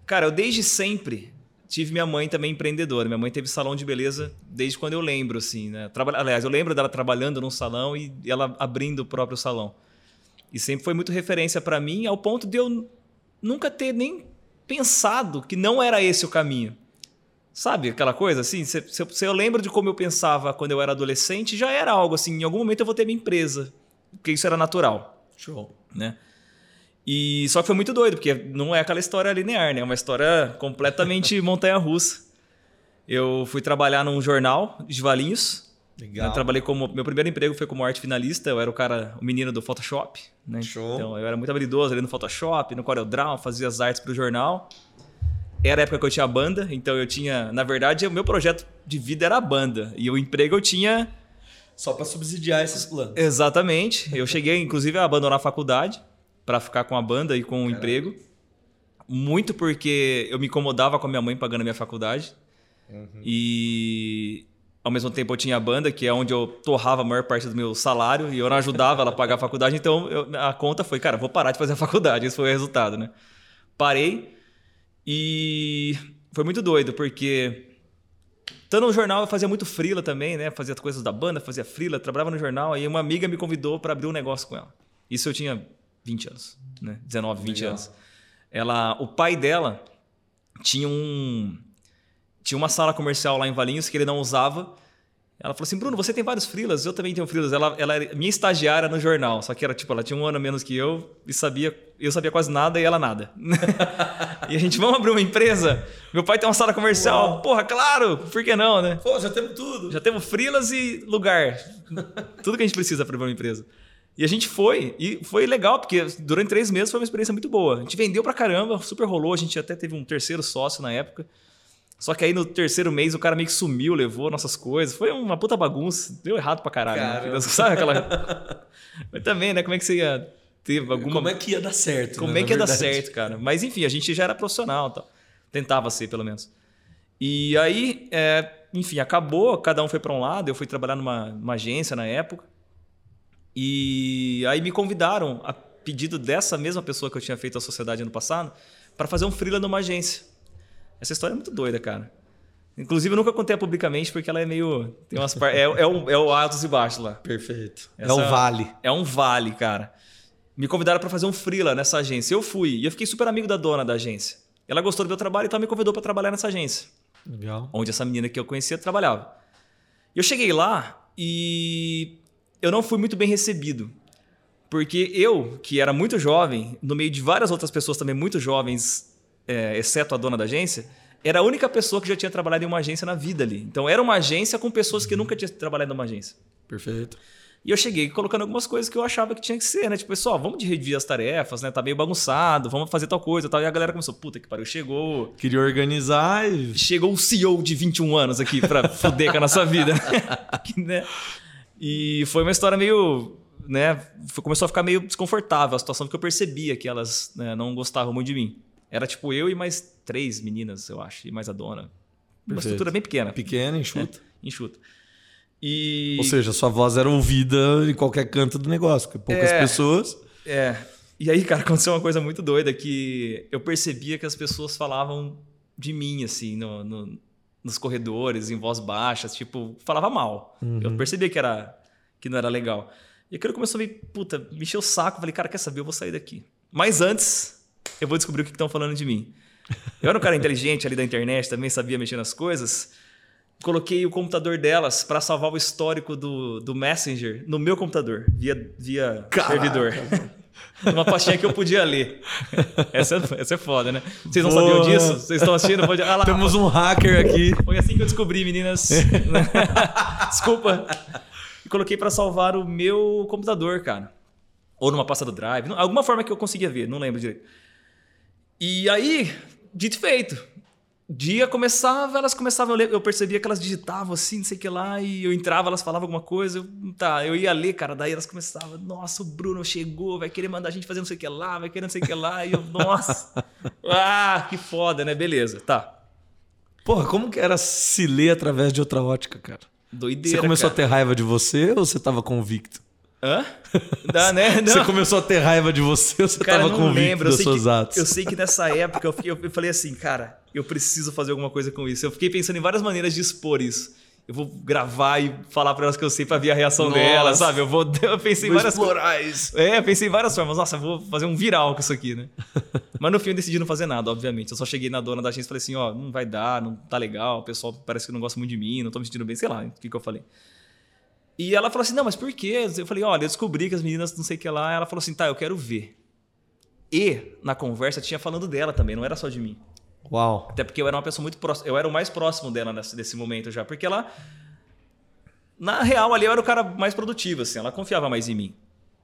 Cara, eu desde sempre tive minha mãe também empreendedora. Minha mãe teve salão de beleza desde quando eu lembro, assim, né? Traba... Aliás, eu lembro dela trabalhando num salão e ela abrindo o próprio salão. E sempre foi muito referência para mim, ao ponto de eu nunca ter nem pensado que não era esse o caminho. Sabe aquela coisa assim? Se, se, se, eu lembro de como eu pensava quando eu era adolescente, já era algo assim. Em algum momento eu vou ter minha empresa, porque isso era natural. Show. Né? E só que foi muito doido, porque não é aquela história linear, né? É uma história completamente (laughs) montanha-russa. Eu fui trabalhar num jornal de Valinhos. Legal. Eu trabalhei como meu primeiro emprego foi como arte finalista. Eu era o cara, o menino do Photoshop, né? Show. Então eu era muito habilidoso ali no Photoshop, no CorelDRAW, fazia as artes para o jornal. Era a época que eu tinha banda, então eu tinha, na verdade, o meu projeto de vida era a banda e o emprego eu tinha só para subsidiar esses planos. Exatamente. Eu cheguei inclusive a abandonar a faculdade para ficar com a banda e com o Caramba. emprego. Muito porque eu me incomodava com a minha mãe pagando a minha faculdade. Uhum. E ao mesmo tempo eu tinha a banda, que é onde eu torrava a maior parte do meu salário, e eu não ajudava ela a pagar a faculdade, então eu, a conta foi, cara, vou parar de fazer a (laughs) faculdade. Esse foi o resultado, né? Parei e foi muito doido, porque estando no jornal eu fazia muito frila também, né? Fazia coisas da banda, fazia frila, trabalhava no jornal, aí uma amiga me convidou para abrir um negócio com ela. Isso eu tinha 20 anos, né? 19, 20 Legal. anos. Ela, o pai dela tinha um tinha uma sala comercial lá em Valinhos que ele não usava. Ela falou assim: "Bruno, você tem vários freelas, eu também tenho freelas". Ela ela era minha estagiária no jornal, só que era tipo, ela tinha um ano menos que eu e sabia, eu sabia quase nada e ela nada. (laughs) e a gente vamos abrir uma empresa? Meu pai tem uma sala comercial. Uau. Porra, claro, por que não, né? Pô, já temos tudo. Já temos freelas e lugar. tudo que a gente precisa para abrir uma empresa. E a gente foi, e foi legal, porque durante três meses foi uma experiência muito boa. A gente vendeu pra caramba, super rolou, a gente até teve um terceiro sócio na época. Só que aí no terceiro mês o cara meio que sumiu, levou nossas coisas. Foi uma puta bagunça, deu errado pra caralho. Né? Sabe aquela. (laughs) Mas também, né? Como é que você ia ter alguma. Como é que ia dar certo? Como né? é que ia dar certo, cara? Mas enfim, a gente já era profissional tal. Tentava ser, pelo menos. E aí, é, enfim, acabou, cada um foi para um lado. Eu fui trabalhar numa, numa agência na época. E aí me convidaram, a pedido dessa mesma pessoa que eu tinha feito a sociedade ano passado, para fazer um freela numa agência. Essa história é muito doida, cara. Inclusive, eu nunca contei publicamente porque ela é meio. Tem umas par... é, é, o, é o altos e baixos lá. Perfeito. Essa... É o vale. É um vale, cara. Me convidaram para fazer um freela nessa agência. Eu fui e eu fiquei super amigo da dona da agência. Ela gostou do meu trabalho, então me convidou para trabalhar nessa agência. Legal. Onde essa menina que eu conhecia trabalhava. Eu cheguei lá e eu não fui muito bem recebido. Porque eu, que era muito jovem, no meio de várias outras pessoas também muito jovens, é, exceto a dona da agência, era a única pessoa que já tinha trabalhado em uma agência na vida ali. Então era uma agência com pessoas que nunca tinham trabalhado em uma agência. Perfeito. E eu cheguei colocando algumas coisas que eu achava que tinha que ser, né? Tipo, pessoal, vamos dividir as tarefas, né? Tá meio bagunçado, vamos fazer tal coisa tal. E a galera começou, puta que pariu, chegou. Queria organizar e. Chegou o CEO de 21 anos aqui pra (laughs) foder com a nossa vida. (laughs) né? E foi uma história meio. Né, começou a ficar meio desconfortável a situação, porque eu percebia que elas né, não gostavam muito de mim. Era tipo eu e mais três meninas, eu acho, e mais a dona. Uma Perfeito. estrutura bem pequena. Pequena, enxuta. É, enxuta. E... Ou seja, sua voz era ouvida em qualquer canto do negócio, porque poucas é, pessoas. É. E aí, cara, aconteceu uma coisa muito doida que eu percebia que as pessoas falavam de mim, assim, no, no nos corredores, em voz baixa, tipo, falava mal. Uhum. Eu percebia que, era, que não era legal. E aquilo começou a me, puta, me encher o saco. Falei, cara, quer saber? Eu vou sair daqui. Mas antes, eu vou descobrir o que estão falando de mim. Eu era um cara (laughs) inteligente ali da internet, também sabia mexer nas coisas. Coloquei o computador delas para salvar o histórico do, do Messenger no meu computador, via, via servidor. Uma pastinha que eu podia ler. Essa, é, essa é foda, né? Vocês não Boa. sabiam disso? Vocês estão assistindo? Pode... Ah, lá, Temos um hacker aqui. Foi assim que eu descobri, meninas. (laughs) Desculpa. E coloquei para salvar o meu computador, cara. Ou numa pasta do Drive. Alguma forma que eu conseguia ver, não lembro direito. E aí, dito feito dia começava, elas começavam a ler, eu percebia que elas digitavam assim, não sei o que lá, e eu entrava, elas falavam alguma coisa, eu, tá, eu ia ler, cara, daí elas começavam, nossa, o Bruno chegou, vai querer mandar a gente fazer não sei o que lá, vai querer não sei o que lá, e eu, nossa, (laughs) ah, que foda, né, beleza, tá. Porra, como que era se ler através de outra ótica, cara? Doideira, Você começou cara. a ter raiva de você ou você tava convicto? Hã? Dá, né? (laughs) Não. Você começou a ter raiva de você ou você cara, tava convicto lembro. dos seus que, atos? Eu sei que nessa época eu, eu falei assim, cara, eu preciso fazer alguma coisa com isso. Eu fiquei pensando em várias maneiras de expor isso. Eu vou gravar e falar para elas que eu sei para ver a reação Nossa. delas, sabe? Eu vou (laughs) eu pensei vou em várias isso. É, eu pensei em várias formas. Nossa, eu vou fazer um viral com isso aqui, né? (laughs) Mas no fim eu decidi não fazer nada, obviamente. Eu só cheguei na dona da agência e falei assim, ó, não vai dar, não tá legal, o pessoal parece que não gosta muito de mim, não tô me sentindo bem, sei lá, o que que eu falei. E ela falou assim: não, mas por quê? Eu falei: olha, eu descobri que as meninas não sei o que lá. Ela falou assim: tá, eu quero ver. E na conversa tinha falando dela também, não era só de mim. Uau. Até porque eu era uma pessoa muito próxima. Eu era o mais próximo dela nesse, momento já. Porque ela. Na real, ali eu era o cara mais produtivo, assim. Ela confiava mais em mim.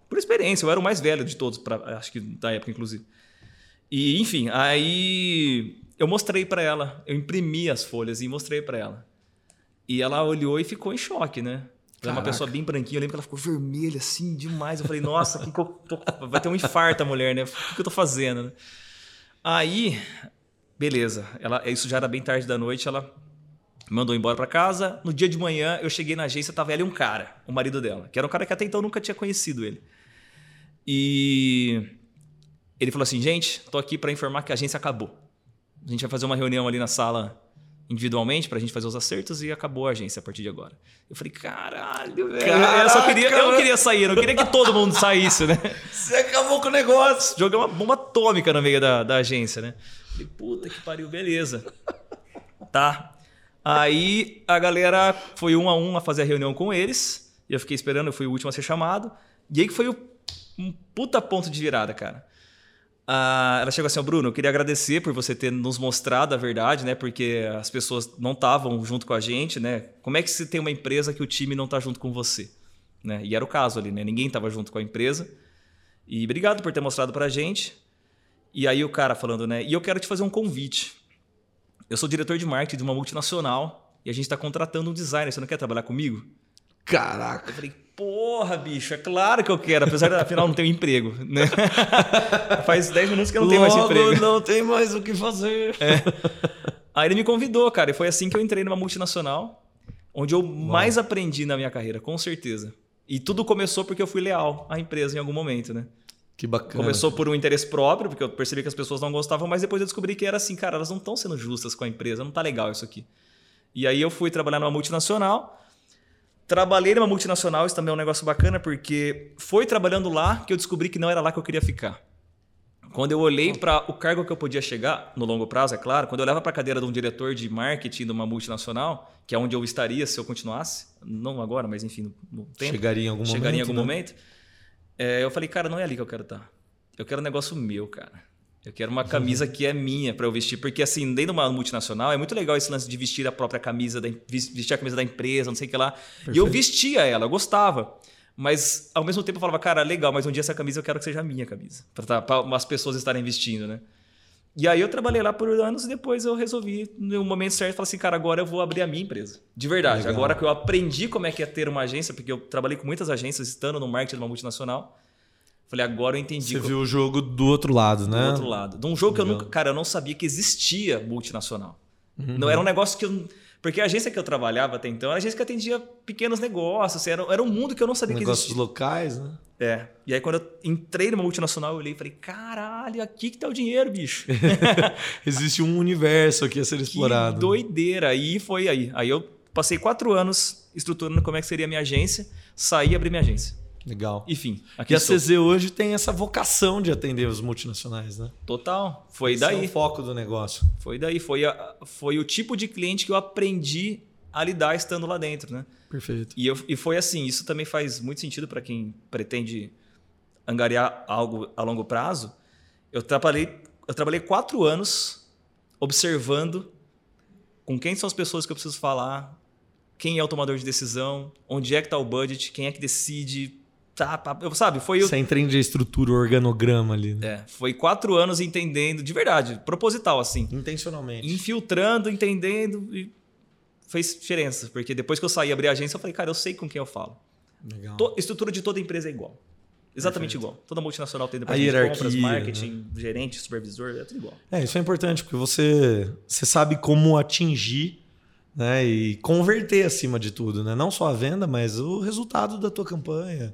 Por experiência, eu era o mais velho de todos, pra, acho que da época, inclusive. E, enfim, aí eu mostrei para ela. Eu imprimi as folhas e mostrei para ela. E ela olhou e ficou em choque, né? Ela é uma pessoa bem branquinha. Eu lembro que ela ficou vermelha assim demais. Eu falei, nossa, que que eu tô... vai ter um infarto a mulher, né? O que, que eu tô fazendo? Né? Aí, beleza. Ela, isso já era bem tarde da noite. Ela mandou embora para casa. No dia de manhã, eu cheguei na agência, tava ela e um cara, o marido dela, que era um cara que até então nunca tinha conhecido ele. E ele falou assim: gente, tô aqui para informar que a agência acabou. A gente vai fazer uma reunião ali na sala individualmente para a gente fazer os acertos e acabou a agência a partir de agora. Eu falei, caralho, velho. Eu só queria, eu queria sair, eu não queria que todo mundo saísse, né? (laughs) Você acabou com o negócio. Joguei uma bomba atômica no meio da, da agência, né? Falei, puta que pariu, beleza. (laughs) Tá. Aí a galera foi um a um a fazer a reunião com eles. E eu fiquei esperando, eu fui o último a ser chamado. E aí que foi o, um puta ponto de virada, cara. Ah, ela chegou assim, oh, Bruno, eu queria agradecer por você ter nos mostrado a verdade, né? Porque as pessoas não estavam junto com a gente, né? Como é que se tem uma empresa que o time não está junto com você? Né? E era o caso ali, né? Ninguém estava junto com a empresa. E obrigado por ter mostrado para a gente. E aí o cara falando, né? E eu quero te fazer um convite. Eu sou diretor de marketing de uma multinacional e a gente está contratando um designer. Você não quer trabalhar comigo? Caraca. Eu falei, porra, bicho, é claro que eu quero, apesar de afinal não ter um emprego, né? (laughs) Faz 10 minutos que eu não tenho mais emprego. não tem mais o que fazer. É. Aí ele me convidou, cara, e foi assim que eu entrei numa multinacional, onde eu mais aprendi na minha carreira, com certeza. E tudo começou porque eu fui leal à empresa em algum momento, né? Que bacana. Começou por um interesse próprio, porque eu percebi que as pessoas não gostavam, mas depois eu descobri que era assim, cara, elas não estão sendo justas com a empresa, não tá legal isso aqui. E aí eu fui trabalhar numa multinacional, Trabalhei numa multinacional, isso também é um negócio bacana, porque foi trabalhando lá que eu descobri que não era lá que eu queria ficar. Quando eu olhei para o cargo que eu podia chegar, no longo prazo, é claro, quando eu olhava para a cadeira de um diretor de marketing de uma multinacional, que é onde eu estaria se eu continuasse, não agora, mas enfim, no tempo. Chegaria em algum chegaria momento. Em algum né? momento. É, eu falei, cara, não é ali que eu quero estar. Eu quero um negócio meu, cara. Eu quero uma camisa que é minha para eu vestir. Porque, assim, dentro de uma multinacional, é muito legal esse lance de vestir a própria camisa, da, vestir a camisa da empresa, não sei o que lá. Perfeito. E eu vestia ela, eu gostava. Mas, ao mesmo tempo, eu falava, cara, legal, mas um dia essa camisa eu quero que seja a minha camisa. Para tá, as pessoas estarem vestindo, né? E aí eu trabalhei lá por anos e depois eu resolvi, no momento certo, falar assim, cara, agora eu vou abrir a minha empresa. De verdade. Legal. Agora que eu aprendi como é que é ter uma agência, porque eu trabalhei com muitas agências, estando no marketing de uma multinacional. Falei, agora eu entendi. Você viu o jogo do outro lado, né? Do outro lado. De um jogo que eu nunca. Cara, eu não sabia que existia multinacional. Uhum. Não era um negócio que eu. Porque a agência que eu trabalhava até então era a agência que atendia pequenos negócios. Era, era um mundo que eu não sabia negócios que existia. locais, né? É. E aí, quando eu entrei numa multinacional, eu olhei e falei: caralho, aqui que tá o dinheiro, bicho. (laughs) Existe um universo aqui a ser (laughs) explorado. Que doideira. Aí foi aí. Aí eu passei quatro anos estruturando como é que seria a minha agência, saí e abri minha agência. Legal. Enfim, aqui E a. CZ hoje tem essa vocação de atender os multinacionais, né? Total. Foi Esse é daí. o foco do negócio. Foi daí. Foi, a- foi o tipo de cliente que eu aprendi a lidar estando lá dentro, né? Perfeito. E, eu, e foi assim, isso também faz muito sentido para quem pretende angariar algo a longo prazo. Eu trabalhei, eu trabalhei quatro anos observando com quem são as pessoas que eu preciso falar, quem é o tomador de decisão, onde é que está o budget, quem é que decide. Tá, tá, eu- sabe, foi, o- Você entende a estrutura, o organograma ali. Né? é, foi quatro anos entendendo, de verdade, proposital assim Intencionalmente. infiltrando, entendendo e fez diferença, porque depois que eu saí e abri a agência, eu falei, cara, eu sei com quem eu falo. Legal. To- estrutura de toda empresa é igual. Exatamente igual. Toda multinacional tem A departamento de compras, marketing, gerente, supervisor, é tudo igual. É, isso é importante, porque você, você sabe como atingir né, e converter acima de tudo. Né? Não só a venda, mas o resultado da tua campanha.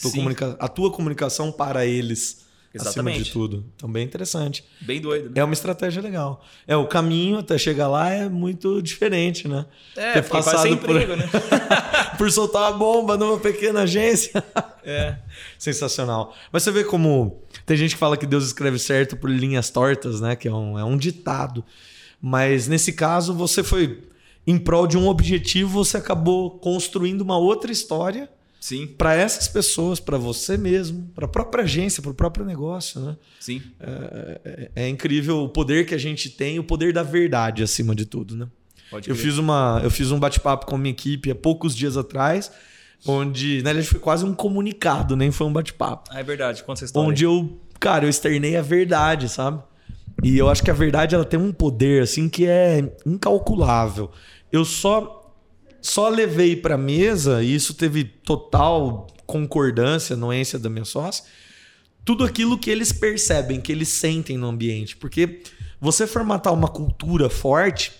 Comunica- a tua comunicação para eles acima Exatamente. de tudo. Então, bem interessante. Bem doido, né? É uma estratégia legal. É, o caminho até chegar lá é muito diferente, né? É, Ter fiquei quase sem por- emprego, né? (laughs) Por soltar uma bomba numa pequena agência. (laughs) É. Sensacional. Mas você vê como tem gente que fala que Deus escreve certo por linhas tortas, né? Que é um, é um ditado. Mas nesse caso, você foi em prol de um objetivo, você acabou construindo uma outra história Sim, para essas pessoas, para você mesmo, para a própria agência, para o próprio negócio, né? sim. É, é incrível o poder que a gente tem, o poder da verdade acima de tudo, né? Pode Eu fiz, uma, eu fiz um bate-papo com a minha equipe há poucos dias atrás, onde, na verdade, foi quase um comunicado, nem foi um bate-papo. Ah, é verdade. Conta essa história. Onde eu, cara, eu externei a verdade, sabe? E eu acho que a verdade ela tem um poder assim que é incalculável. Eu só só levei para mesa e isso teve total concordância, anuência da minha sócia, tudo aquilo que eles percebem, que eles sentem no ambiente, porque você formatar uma cultura forte,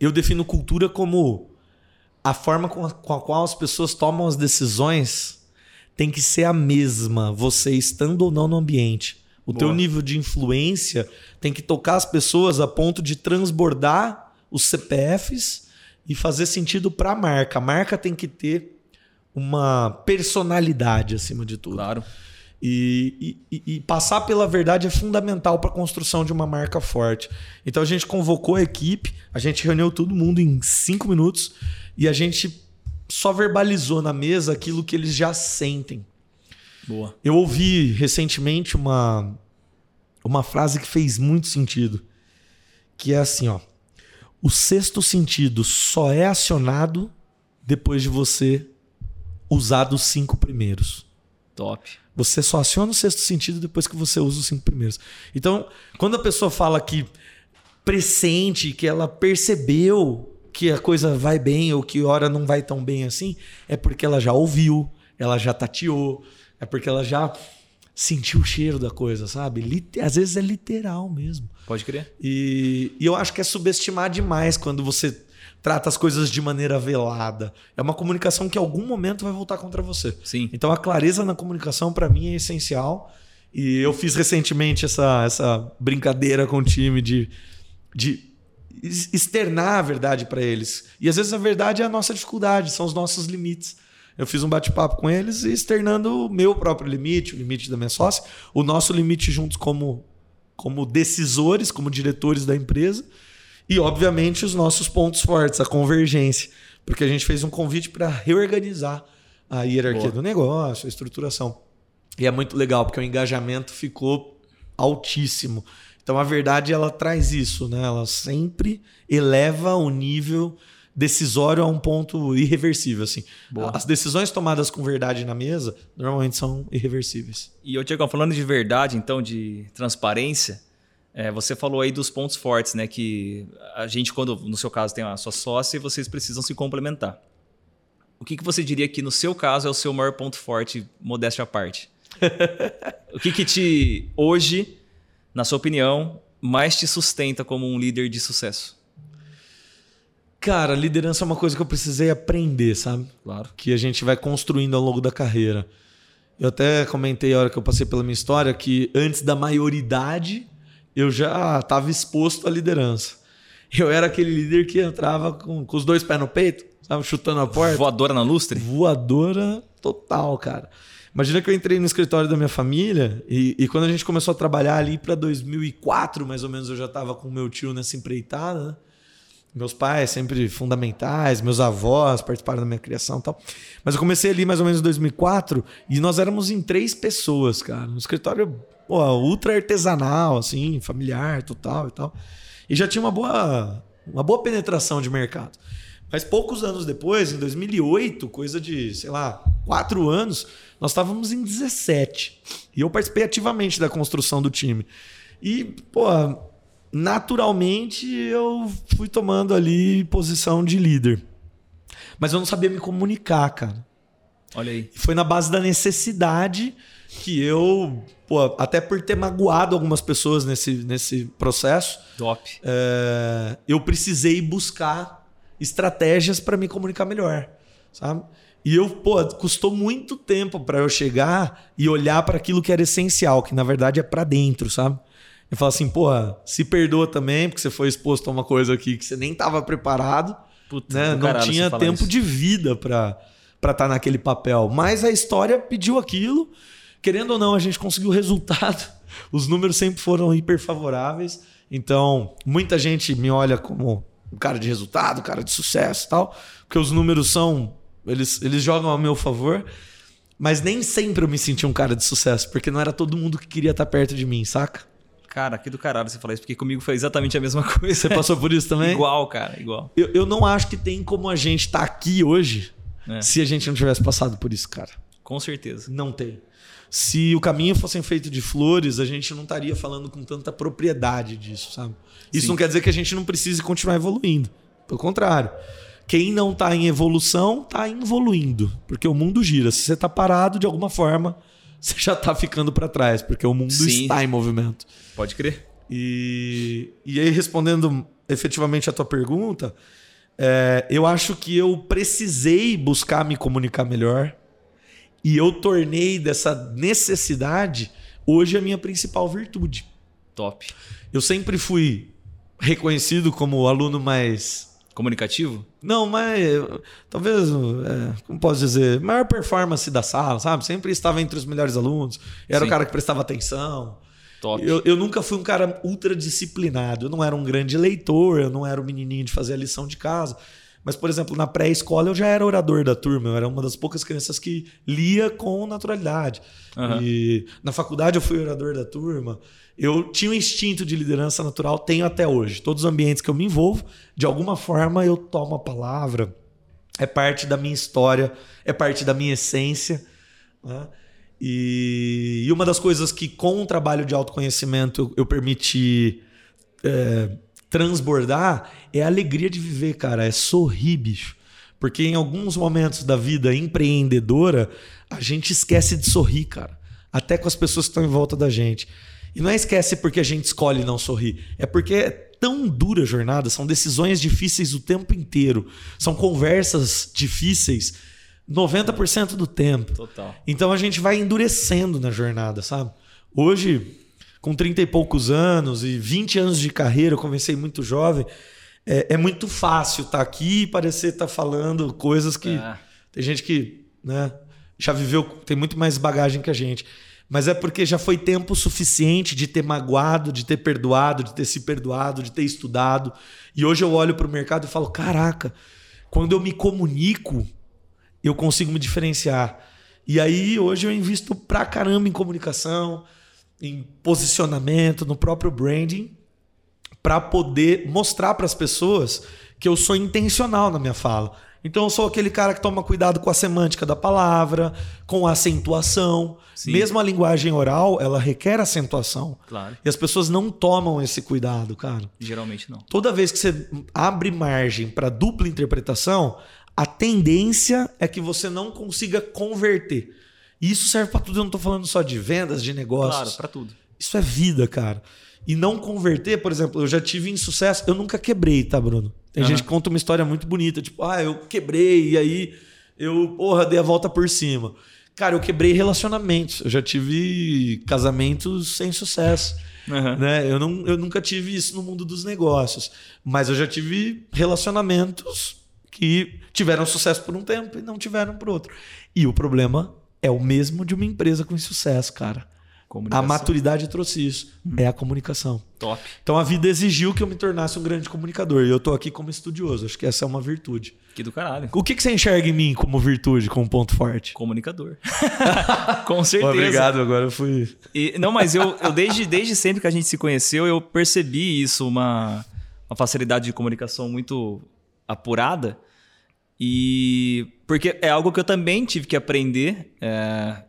eu defino cultura como a forma com a, com a qual as pessoas tomam as decisões tem que ser a mesma, você estando ou não no ambiente. O teu Boa. nível de influência tem que tocar as pessoas a ponto de transbordar os CPFs e fazer sentido para a marca. A marca tem que ter uma personalidade acima de tudo. Claro. E, e- e passar pela verdade é fundamental para a construção de uma marca forte. Então a gente convocou a equipe, a gente reuniu todo mundo em cinco minutos e a gente só verbalizou na mesa aquilo que eles já sentem. Boa. Eu ouvi recentemente uma, uma frase que fez muito sentido, que é assim, ó. O sexto sentido só é acionado depois de você usar dos cinco primeiros. Top. Você só aciona o sexto sentido depois que você usa os cinco primeiros. Então, quando a pessoa fala que pressente, que ela percebeu que a coisa vai bem ou que hora não vai tão bem assim, é porque ela já ouviu, ela já tateou, é porque ela já sentiu o cheiro da coisa, sabe? Lit- Às vezes é literal mesmo. Pode crer. E, e eu acho que é subestimar demais quando você trata as coisas de maneira velada. É uma comunicação que em algum momento vai voltar contra você. Sim. Então a clareza na comunicação para mim é essencial. E eu fiz recentemente essa, essa brincadeira com o time de, de externar a verdade para eles. E às vezes a verdade é a nossa dificuldade, são os nossos limites. Eu fiz um bate-papo com eles e externando o meu próprio limite, o limite da minha sócia, o nosso limite juntos como, como decisores, como diretores da empresa. E, obviamente, os nossos pontos fortes, a convergência. Porque a gente fez um convite para reorganizar a hierarquia Boa. do negócio, a estruturação. E é muito legal, porque o engajamento ficou altíssimo. Então, a verdade, ela traz isso, né? Ela sempre eleva o nível decisório a um ponto irreversível, assim. Boa. As decisões tomadas com verdade na mesa, normalmente são irreversíveis. E eu, Tiagão, falando de verdade, então, de transparência, é, você falou aí dos pontos fortes, né? Que a gente, quando, no seu caso, tem a sua sócia e vocês precisam se complementar. O que, que você diria que, no seu caso, é o seu maior ponto forte, modéstia à parte? (laughs) o que, que te, hoje, na sua opinião, mais te sustenta como um líder de sucesso? Cara, liderança é uma coisa que eu precisei aprender, sabe? Claro. que a gente vai construindo ao longo da carreira. Eu até comentei a hora que eu passei pela minha história que antes da maioridade eu já estava exposto à liderança. Eu era aquele líder que entrava com, com os dois pés no peito, sabe, chutando a porta, Voadora na lustre? voadora Total, cara. Imagina que eu entrei no escritório da minha família e, e quando a gente começou a trabalhar ali para 2004, mais ou menos, eu já estava com meu tio nessa empreitada, né? Meus pais sempre fundamentais, meus avós participaram da minha criação e tal. Mas eu comecei ali mais ou menos em 2004 e nós éramos em três pessoas, cara. Um escritório pô, ultra artesanal, assim, familiar, total e tal. E já tinha uma boa, uma boa penetração de mercado. Mas poucos anos depois, em 2008, coisa de, sei lá, quatro anos, nós estávamos em 17. E eu participei ativamente da construção do time. E, pô, naturalmente eu fui tomando ali posição de líder. Mas eu não sabia me comunicar, cara. Olha aí. Foi na base da necessidade que eu, pô, até por ter magoado algumas pessoas nesse, nesse processo, Top. é, eu precisei buscar estratégias para me comunicar melhor, sabe? E eu, pô, custou muito tempo para eu chegar e olhar para aquilo que era essencial, que na verdade é para dentro, sabe? E falar assim, pô, se perdoa também, porque você foi exposto a uma coisa aqui que você nem estava preparado, Puta, né? Não caralho tinha tempo isso. de vida para para estar naquele papel. Mas a história pediu aquilo. Querendo ou não, a gente conseguiu o resultado. (laughs) Os números sempre foram hiper favoráveis. Então, muita gente me olha como um cara de resultado, cara de sucesso e tal, porque os números são eles, eles jogam ao meu favor. Mas nem sempre eu me senti um cara de sucesso, porque não era todo mundo que queria estar perto de mim, saca? Cara, que do caralho você falar isso, porque comigo foi exatamente a mesma (laughs) coisa. Você passou por isso também? Igual, cara, igual. Eu, eu não acho que tem como a gente estar aqui hoje É. se a gente não tivesse passado por isso, cara. Com certeza. Não tem. Se o caminho fosse feito de flores, a gente não estaria falando com tanta propriedade disso, sabe? Isso Sim. não quer dizer que a gente não precise continuar evoluindo. Pelo contrário. Quem não está em evolução, está evoluindo. Porque o mundo gira. Se você está parado, de alguma forma, (laughs) você já está ficando para trás. Porque o mundo Sim. está em movimento. Pode crer. E, e aí, respondendo efetivamente a tua pergunta, é, eu acho que eu precisei buscar me comunicar melhor e eu tornei dessa necessidade hoje a minha principal virtude. Top. Eu sempre fui reconhecido como o aluno mais. Comunicativo? Não, mas talvez, é, como posso dizer, maior performance da sala, sabe? Sempre estava entre os melhores alunos. Era Sim. o cara que prestava atenção. Top. Eu, eu nunca fui um cara ultra disciplinado. Eu não era um grande leitor, eu não era o menininho de fazer a lição de casa. Mas, por exemplo, na pré-escola eu já era orador da turma. Eu era uma das poucas crianças que lia com naturalidade. Aham. E na faculdade eu fui orador da turma. Eu tinha um instinto de liderança natural, tenho até hoje. Todos os ambientes que eu me envolvo, de alguma forma eu tomo a palavra. É parte da minha história, é parte da minha essência. né? E, e uma das coisas que com o trabalho de autoconhecimento eu, permiti é, transbordar é a alegria de viver, cara. É sorrir, bicho. Porque em alguns momentos da vida empreendedora, a gente esquece de sorrir, cara. Até com as pessoas que estão em volta da gente. E não é esquece porque a gente escolhe não sorrir. É porque é tão dura a jornada, são decisões difíceis o tempo inteiro. São conversas difíceis 90% do tempo. Total. Então a gente vai endurecendo na jornada, sabe? Hoje, com 30 e poucos anos e 20 anos de carreira, eu comecei muito jovem, é, é muito fácil estar aqui e parecer estar falando coisas que. Ah. Tem gente que né, já viveu, tem muito mais bagagem que a gente. Mas é porque já foi tempo suficiente de ter magoado, de ter perdoado, de ter se perdoado, de ter estudado. E hoje eu olho para o mercado e falo: caraca, quando eu me comunico, eu consigo me diferenciar. E aí hoje eu invisto pra caramba em comunicação, em posicionamento, no próprio branding, para poder mostrar para as pessoas que eu sou intencional na minha fala. Então eu sou aquele cara que toma cuidado com a semântica da palavra, com a acentuação. Sim. Mesmo a linguagem oral, ela requer acentuação. Claro. E as pessoas não tomam esse cuidado, cara Geralmente não. toda vez que você abre margem para dupla interpretação, a tendência é que você não consiga converter. E isso serve para tudo, eu não estou falando só de vendas, de negócios. Claro, pra tudo. Isso é vida, cara. E não converter, por exemplo, eu já tive insucesso, eu nunca quebrei, tá, Bruno? Tem Aham. gente que conta uma história muito bonita, tipo, ah, eu quebrei e aí eu, porra, dei a volta por cima. Cara, eu quebrei relacionamentos. Eu já tive casamentos sem sucesso Aham. né? Eu, não, eu nunca tive isso no mundo dos negócios, mas eu já tive relacionamentos que tiveram sucesso por um tempo e não tiveram por outro. E o problema é o mesmo de uma empresa com sucesso, cara. A maturidade trouxe isso. Hum. É a comunicação. Top. Então a vida exigiu que eu me tornasse um grande comunicador. E eu tô aqui como estudioso. Acho que essa é uma virtude. Que do caralho. O que, que você enxerga em mim como virtude, como ponto forte? Comunicador. (laughs) Com certeza. Obrigado, agora eu fui. E, não, mas eu, eu desde, desde sempre que a gente se conheceu, eu percebi isso, uma, uma facilidade de comunicação muito apurada. E porque é algo que eu também tive que aprender, é,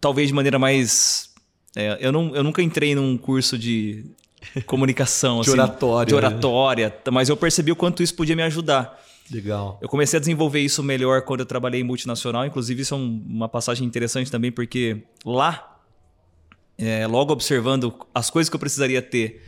talvez de maneira mais é, eu, não, eu nunca entrei num curso de (laughs) comunicação. de assim, oratória. De oratória, né? mas eu percebi o quanto isso podia me ajudar. Legal. Eu comecei a desenvolver isso melhor quando eu trabalhei em multinacional. Inclusive, isso é um, uma passagem interessante também, porque lá, é, logo observando as coisas que eu precisaria ter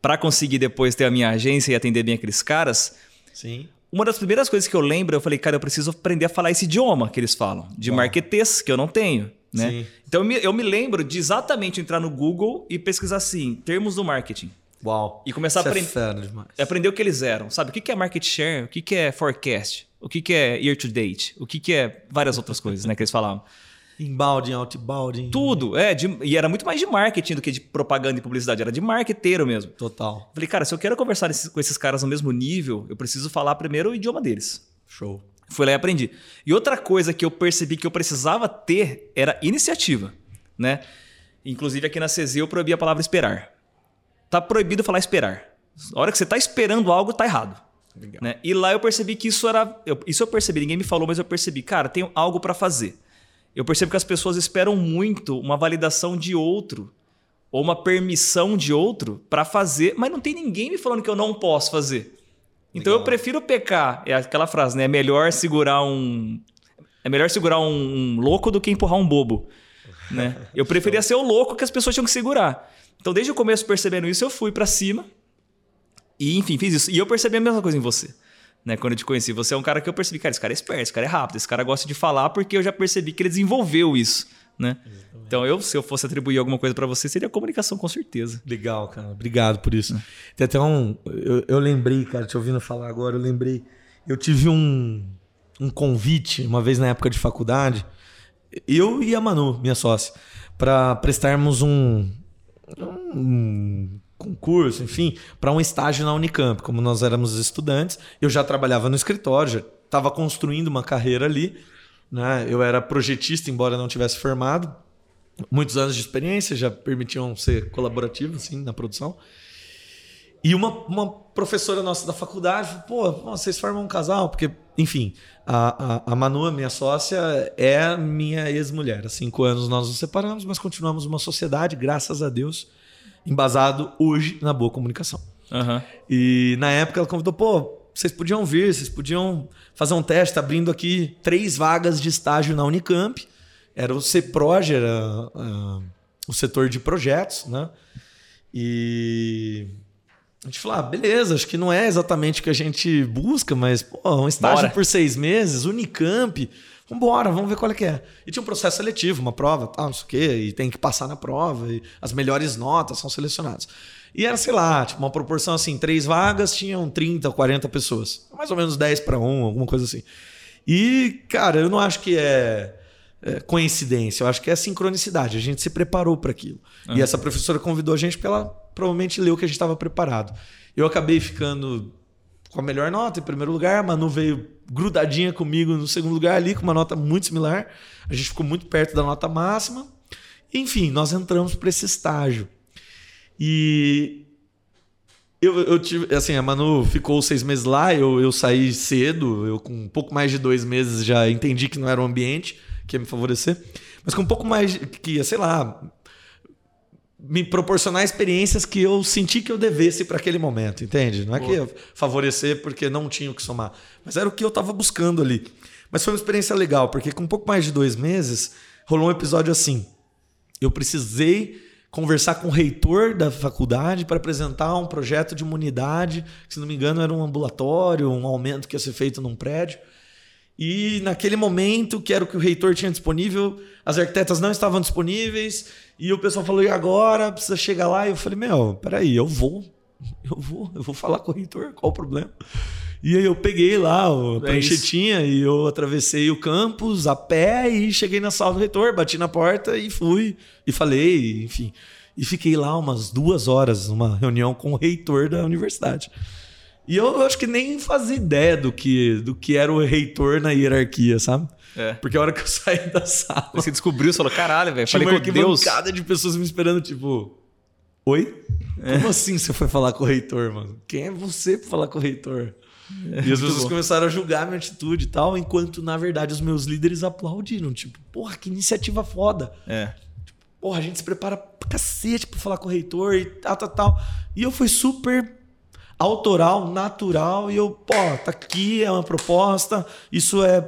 para conseguir depois ter a minha agência e atender bem aqueles caras. Sim. Uma das primeiras coisas que eu lembro, eu falei, cara, eu preciso aprender a falar esse idioma que eles falam, de Uau. marketês, que eu não tenho. Né? Então eu me, eu me, lembro de exatamente entrar no Google e pesquisar assim, termos do marketing. Uau. E começar a aprender, é aprender o que eles eram. Sabe? O que é market share? O que é forecast? O que é year to date? O que é várias outras coisas né, que eles falavam. Inbound, outbound. Tudo, é. De, e era muito mais de marketing do que de propaganda e publicidade. Era de marqueteiro mesmo. Total. Falei, cara, se eu quero conversar com esses caras no mesmo nível, eu preciso falar primeiro o idioma deles. Show. Fui lá e aprendi. E outra coisa que eu percebi que eu precisava ter era iniciativa, né? Inclusive aqui na CZ eu proibi a palavra esperar. Tá proibido falar esperar. A hora que você tá esperando algo, tá errado. Né? E lá eu percebi que isso era. Eu, isso eu percebi, ninguém me falou, mas eu percebi, cara, tenho algo para fazer. Eu percebo que as pessoas esperam muito uma validação de outro ou uma permissão de outro para fazer, mas não tem ninguém me falando que eu não posso fazer. Então Legal. eu prefiro pecar. É aquela frase, né? É melhor segurar um. É melhor segurar um, um louco do que empurrar um bobo. Né? (laughs) Eu preferia ser o louco que as pessoas tinham que segurar. Então, desde o começo, percebendo isso, eu fui para cima. E, enfim, fiz isso. E eu percebi a mesma coisa em você. Né? Quando eu te conheci, você é um cara que eu percebi, cara, esse cara é esperto, esse cara é rápido, esse cara gosta de falar, porque eu já percebi que ele desenvolveu isso. Né? Então, eu, se eu fosse atribuir alguma coisa para você, seria comunicação, com certeza. Legal, cara. Obrigado por isso. É. Tem até um. Eu, eu, lembrei, cara, te ouvindo falar agora, eu lembrei. Eu tive um, um convite, uma vez na época de faculdade, eu e a Manu, minha sócia, para prestarmos um, um concurso, enfim, para um estágio na Unicamp. Como nós éramos estudantes, eu já trabalhava no escritório, já estava construindo uma carreira ali. Né? Eu era projetista, embora não tivesse formado. Muitos anos de experiência já permitiam ser colaborativo assim, na produção. E uma, uma professora nossa da faculdade falou: pô, vocês formam um casal? Porque, enfim, a, a, a Manu, minha sócia, é minha ex-mulher. Há cinco anos nós nos separamos, mas continuamos uma sociedade, graças a Deus, embasado hoje na boa comunicação. Uhum. E na época ela convidou: pô, vocês podiam vir, vocês podiam fazer um teste, abrindo aqui três vagas de estágio na Unicamp. Era o CEPROG, era uh, o setor de projetos, né? E a gente falou, ah, beleza, acho que não é exatamente o que a gente busca, mas pô, um estágio Bora. por seis meses, Unicamp, vambora, vamos ver qual é que é. E tinha um processo seletivo, uma prova, tal, não sei o quê, e tem que passar na prova, e as melhores notas são selecionadas. E era, sei lá, tipo, uma proporção assim, três vagas tinham 30, 40 pessoas. Mais ou menos 10 para 1, alguma coisa assim. E, cara, eu não acho que é, é coincidência, eu acho que é sincronicidade. A gente se preparou para aquilo. Uhum. E essa professora convidou a gente porque ela provavelmente leu que a gente estava preparado. Eu acabei ficando com a melhor nota em primeiro lugar, Manu veio grudadinha comigo no segundo lugar ali, com uma nota muito similar. A gente ficou muito perto da nota máxima. Enfim, nós entramos para esse estágio. E eu, eu tive, assim, a Manu ficou seis meses lá, eu, eu saí cedo, eu com um pouco mais de dois meses já entendi que não era o ambiente que ia me favorecer, mas com um pouco mais, que ia, sei lá, me proporcionar experiências que eu senti que eu devesse para aquele momento, entende? Não é que ia favorecer porque não tinha o que somar, mas era o que eu estava buscando ali. Mas foi uma experiência legal, porque com um pouco mais de dois meses rolou um episódio assim. Eu precisei conversar com o reitor da faculdade para apresentar um projeto de uma unidade, que, se não me engano, era um ambulatório, um aumento que ia ser feito num prédio. E naquele momento, que era o que o reitor tinha disponível, as arquitetas não estavam disponíveis, e o pessoal falou: e agora? Precisa chegar lá? E eu falei: meu, peraí, eu vou. (laughs) Eu vou, eu vou falar com o reitor, qual o problema? E aí eu peguei lá a É pranchetinha e eu atravessei o campus a pé e cheguei na sala do reitor, bati na porta e fui. E falei, enfim. E fiquei lá umas duas horas numa reunião com o reitor da universidade. E eu acho que nem fazia ideia do que, do que era o reitor na hierarquia, sabe? É. Porque a hora que eu (laughs) saí da sala, Você descobriu, você falou, caralho, velho. Falei uma com Deus. de pessoas me esperando, tipo... Oi? É. Como assim você foi falar com o reitor, mano? Quem é você pra falar com o reitor? e as pessoas bom. começaram a julgar minha atitude e tal, enquanto, na verdade, os meus líderes aplaudiram. Tipo, porra, que iniciativa foda. É. Porra, a gente se prepara pra cacete pra falar com o reitor e tal, tal, tal. E eu fui super autoral, natural, e eu, pô, tá aqui, é uma proposta, isso é,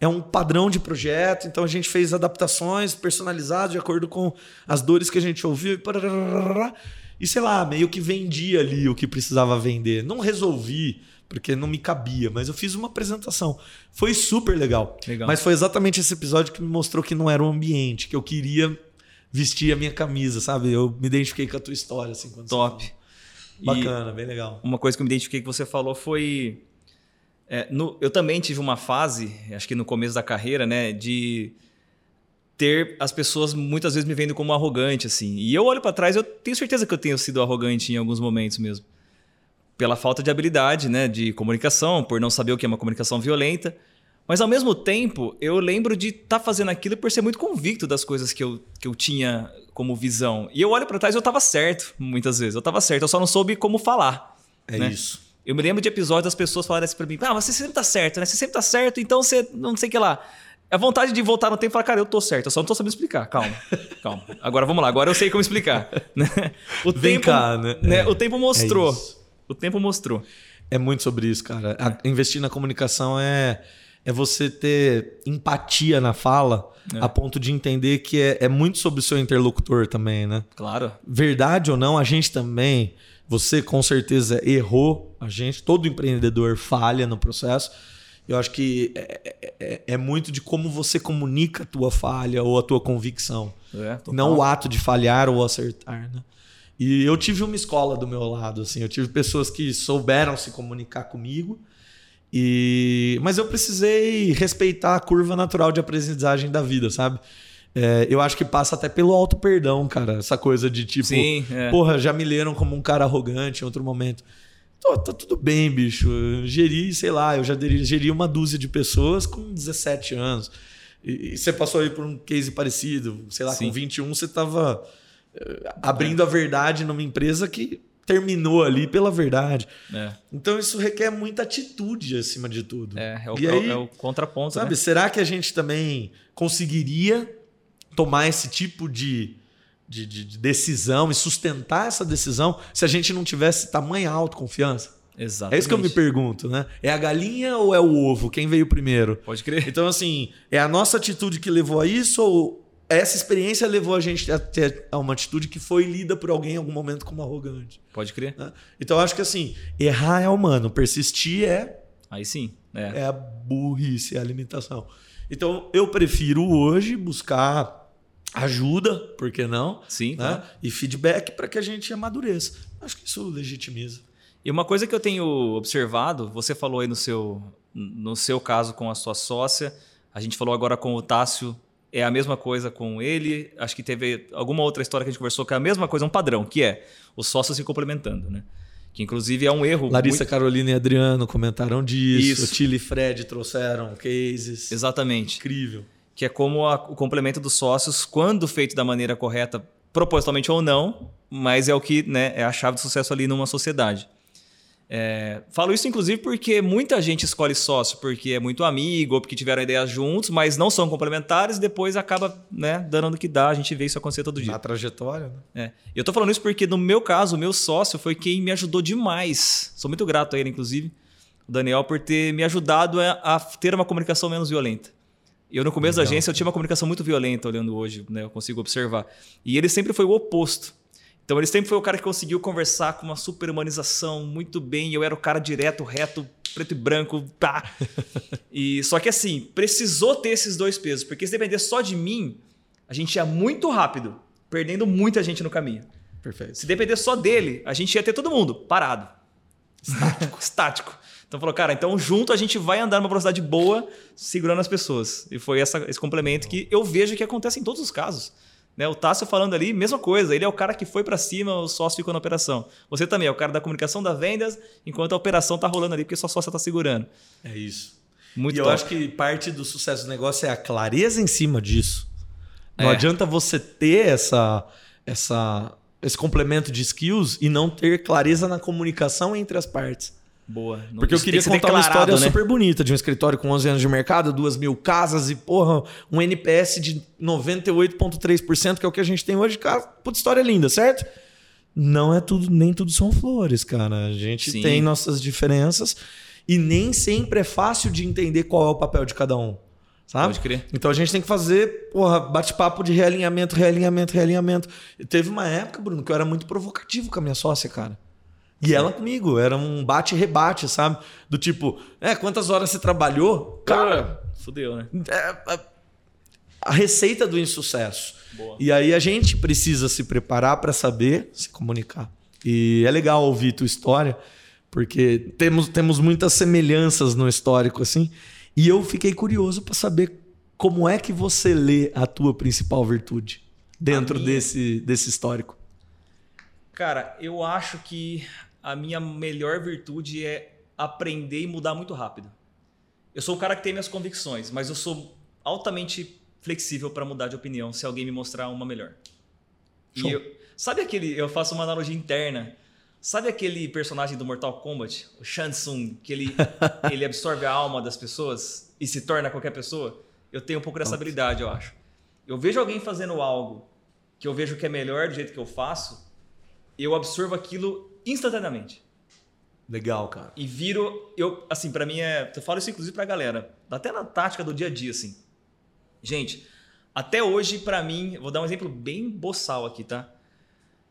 é um padrão de projeto, então a gente fez adaptações personalizadas de acordo com as dores que a gente ouviu e. E sei lá, meio que vendi ali o que precisava vender. Não resolvi, porque não me cabia, mas eu fiz uma apresentação. Foi super legal. Legal. Mas foi exatamente esse episódio que me mostrou que não era o ambiente, que eu queria vestir a minha camisa, sabe? Eu me identifiquei com a tua história, assim, quando você Top. falou. E Bacana, bem legal. uma coisa que eu me identifiquei que você falou foi. É, no- eu também tive uma fase, acho que no começo da carreira, né, de ter as pessoas muitas vezes me vendo como arrogante, assim. E eu olho pra trás, eu tenho certeza que eu tenho sido arrogante em alguns momentos mesmo. Pela falta de habilidade, né, de comunicação, por não saber o que é uma comunicação violenta. Mas ao mesmo tempo, eu lembro de estar fazendo aquilo por ser muito convicto das coisas que eu, que eu tinha como visão. E eu olho pra trás e eu tava certo, muitas vezes. Eu tava certo, eu só não soube como falar. É né? isso. Eu me lembro de episódios das pessoas falarem assim pra mim: Ah, você sempre tá certo, né? Você sempre tá certo, então você não sei o que lá. A vontade de voltar no tempo e falar, cara, eu tô certo, eu só não tô sabendo explicar. Calma, (laughs) calma. Agora vamos lá, agora eu sei como explicar. (laughs) né? O Vem tempo, cá, né? né? É, o tempo mostrou. é o tempo mostrou. É muito sobre isso, cara. A- investir na comunicação é, é você ter empatia na fala É. a ponto de entender que é, é muito sobre o seu interlocutor também, né? Claro. Verdade ou não, a gente também, você com certeza errou, a gente, todo empreendedor falha no processo. Eu acho que é, é- é muito de como você comunica a tua falha ou a tua convicção. É. Não o ato de falhar ou acertar, né? E eu tive uma escola do meu lado, assim, eu tive pessoas que souberam se comunicar comigo, e mas eu precisei respeitar a curva natural de aprendizagem da vida, sabe? É, eu acho que passa até pelo auto perdão, cara, essa coisa de tipo, Sim, é. porra, já me leram como um cara arrogante em outro momento. Tô, tá tudo bem, bicho. Eu geri, sei lá, eu já geri uma dúzia de pessoas com 17 anos. E, e você passou aí por um case parecido, sei lá, Sim. com 21 você estava abrindo a verdade numa empresa que terminou ali pela verdade. É, Então isso requer muita atitude acima de tudo. é, é o, E é o- aí, é o contraponto, Sabe, né? será que a gente também conseguiria tomar esse tipo de, de, de- de decisão e sustentar essa decisão se a gente não tivesse tamanha autoconfiança? Exatamente. É isso que eu me pergunto, né? É a galinha ou é o ovo? Quem veio primeiro? Pode crer. Então, assim, é a nossa atitude que levou a isso ou essa experiência levou a gente a ter a uma atitude que foi lida por alguém em algum momento como arrogante? Pode crer. né? Então, eu acho que, assim, errar é humano, persistir é Aí sim. É. é a burrice, é a limitação. Então, eu prefiro hoje buscar ajuda, por que não? Sim, Né? claro. E feedback para que a gente amadureça. Acho que isso legitimiza. E uma coisa que eu tenho observado, você falou aí no seu, no seu caso com a sua sócia, a gente falou agora com o Tássio, é a mesma coisa com ele. Acho que teve alguma outra história que a gente conversou que é a mesma coisa, um padrão, que é os sócios se complementando, né? Que inclusive é um erro. Larissa, muito- Carolina e Adriano comentaram disso. Isso. Tilly e Fred trouxeram cases. Exatamente. Incrível. Que é como a- o complemento dos sócios, quando feito da maneira correta, propositalmente ou não, mas é o que né, é a chave do sucesso ali numa sociedade. É, falo isso inclusive porque muita gente escolhe sócio porque é muito amigo ou porque tiveram ideias juntos, mas não são complementares e depois acaba né, dando no que dá. A gente vê isso acontecer todo dia. Na trajetória, né? É. Eu tô falando isso porque, no meu caso, o meu sócio foi quem me ajudou demais. Sou muito grato a ele, inclusive, o Daniel, por ter me ajudado a, a ter uma comunicação menos violenta. Eu, no começo da Legal. agência, eu tinha uma comunicação muito violenta, olhando hoje, né? Eu consigo observar. E ele sempre foi o oposto. Então, ele sempre foi o cara que conseguiu conversar com uma super humanização muito bem. Eu era o cara direto, reto, preto e branco, pá. (laughs) e Só que, assim, precisou ter esses dois pesos, porque se depender só de mim, a gente ia muito rápido, perdendo muita gente no caminho. Perfeito. Se depender só dele, a gente ia ter todo mundo parado. Estático, (laughs) estático. Então falou, cara, então junto a gente vai andar numa velocidade boa, segurando as pessoas. E foi essa, esse complemento que eu vejo que acontece em todos os casos. Né? O Tássio falando ali, mesma coisa. Ele é o cara que foi para cima, o sócio ficou na operação. Você também é o cara da comunicação da vendas, enquanto a operação tá rolando ali, porque sua sócia tá segurando. É isso. Muito e eu top. acho que parte do sucesso do negócio é a clareza em cima disso. Não É. adianta você ter essa, essa, esse complemento de skills e não ter clareza na comunicação entre as partes. Boa. Não- Porque eu queria contar uma história né? super bonita de um escritório com 11 anos de mercado, duas mil casas e, porra, um NPS de 98,3%, que é o que a gente tem hoje. Cara, puta história linda, certo? Não é tudo, nem tudo são flores, cara. A gente Sim. tem nossas diferenças e nem sempre é fácil de entender qual é o papel de cada um. Sabe? Pode crer. Então a gente tem que fazer, porra, bate-papo de realinhamento, realinhamento, realinhamento. E teve uma época, Bruno, que eu era muito provocativo com a minha sócia, cara. E ela comigo, era um bate-rebate, sabe? Do tipo, é, quantas horas você trabalhou? Cara, Fudeu, né? é, é a receita do insucesso. Boa. E aí a gente precisa se preparar para saber se comunicar. E é legal ouvir tua história, porque temos, temos muitas semelhanças no histórico, assim. E eu fiquei curioso para saber como é que você lê a tua principal virtude dentro desse, desse histórico. Cara, eu acho que a minha melhor virtude é aprender e mudar muito rápido. Eu sou um cara que tem minhas convicções, mas eu sou altamente flexível para mudar de opinião se alguém me mostrar uma melhor. E Show. eu- sabe aquele, eu faço uma analogia interna. Sabe aquele personagem do Mortal Kombat, o Shang Tsung, que ele, (laughs) ele absorve a alma das pessoas e se torna qualquer pessoa? Eu tenho um pouco dessa habilidade, eu acho. Eu vejo alguém fazendo algo que eu vejo que é melhor do jeito que eu faço, eu absorvo aquilo instantaneamente. Legal, cara. E viro, eu, assim, pra mim é, eu falo isso inclusive pra galera, até na tática do dia a dia, assim. Gente, até hoje pra mim, vou dar um exemplo bem boçal aqui, tá?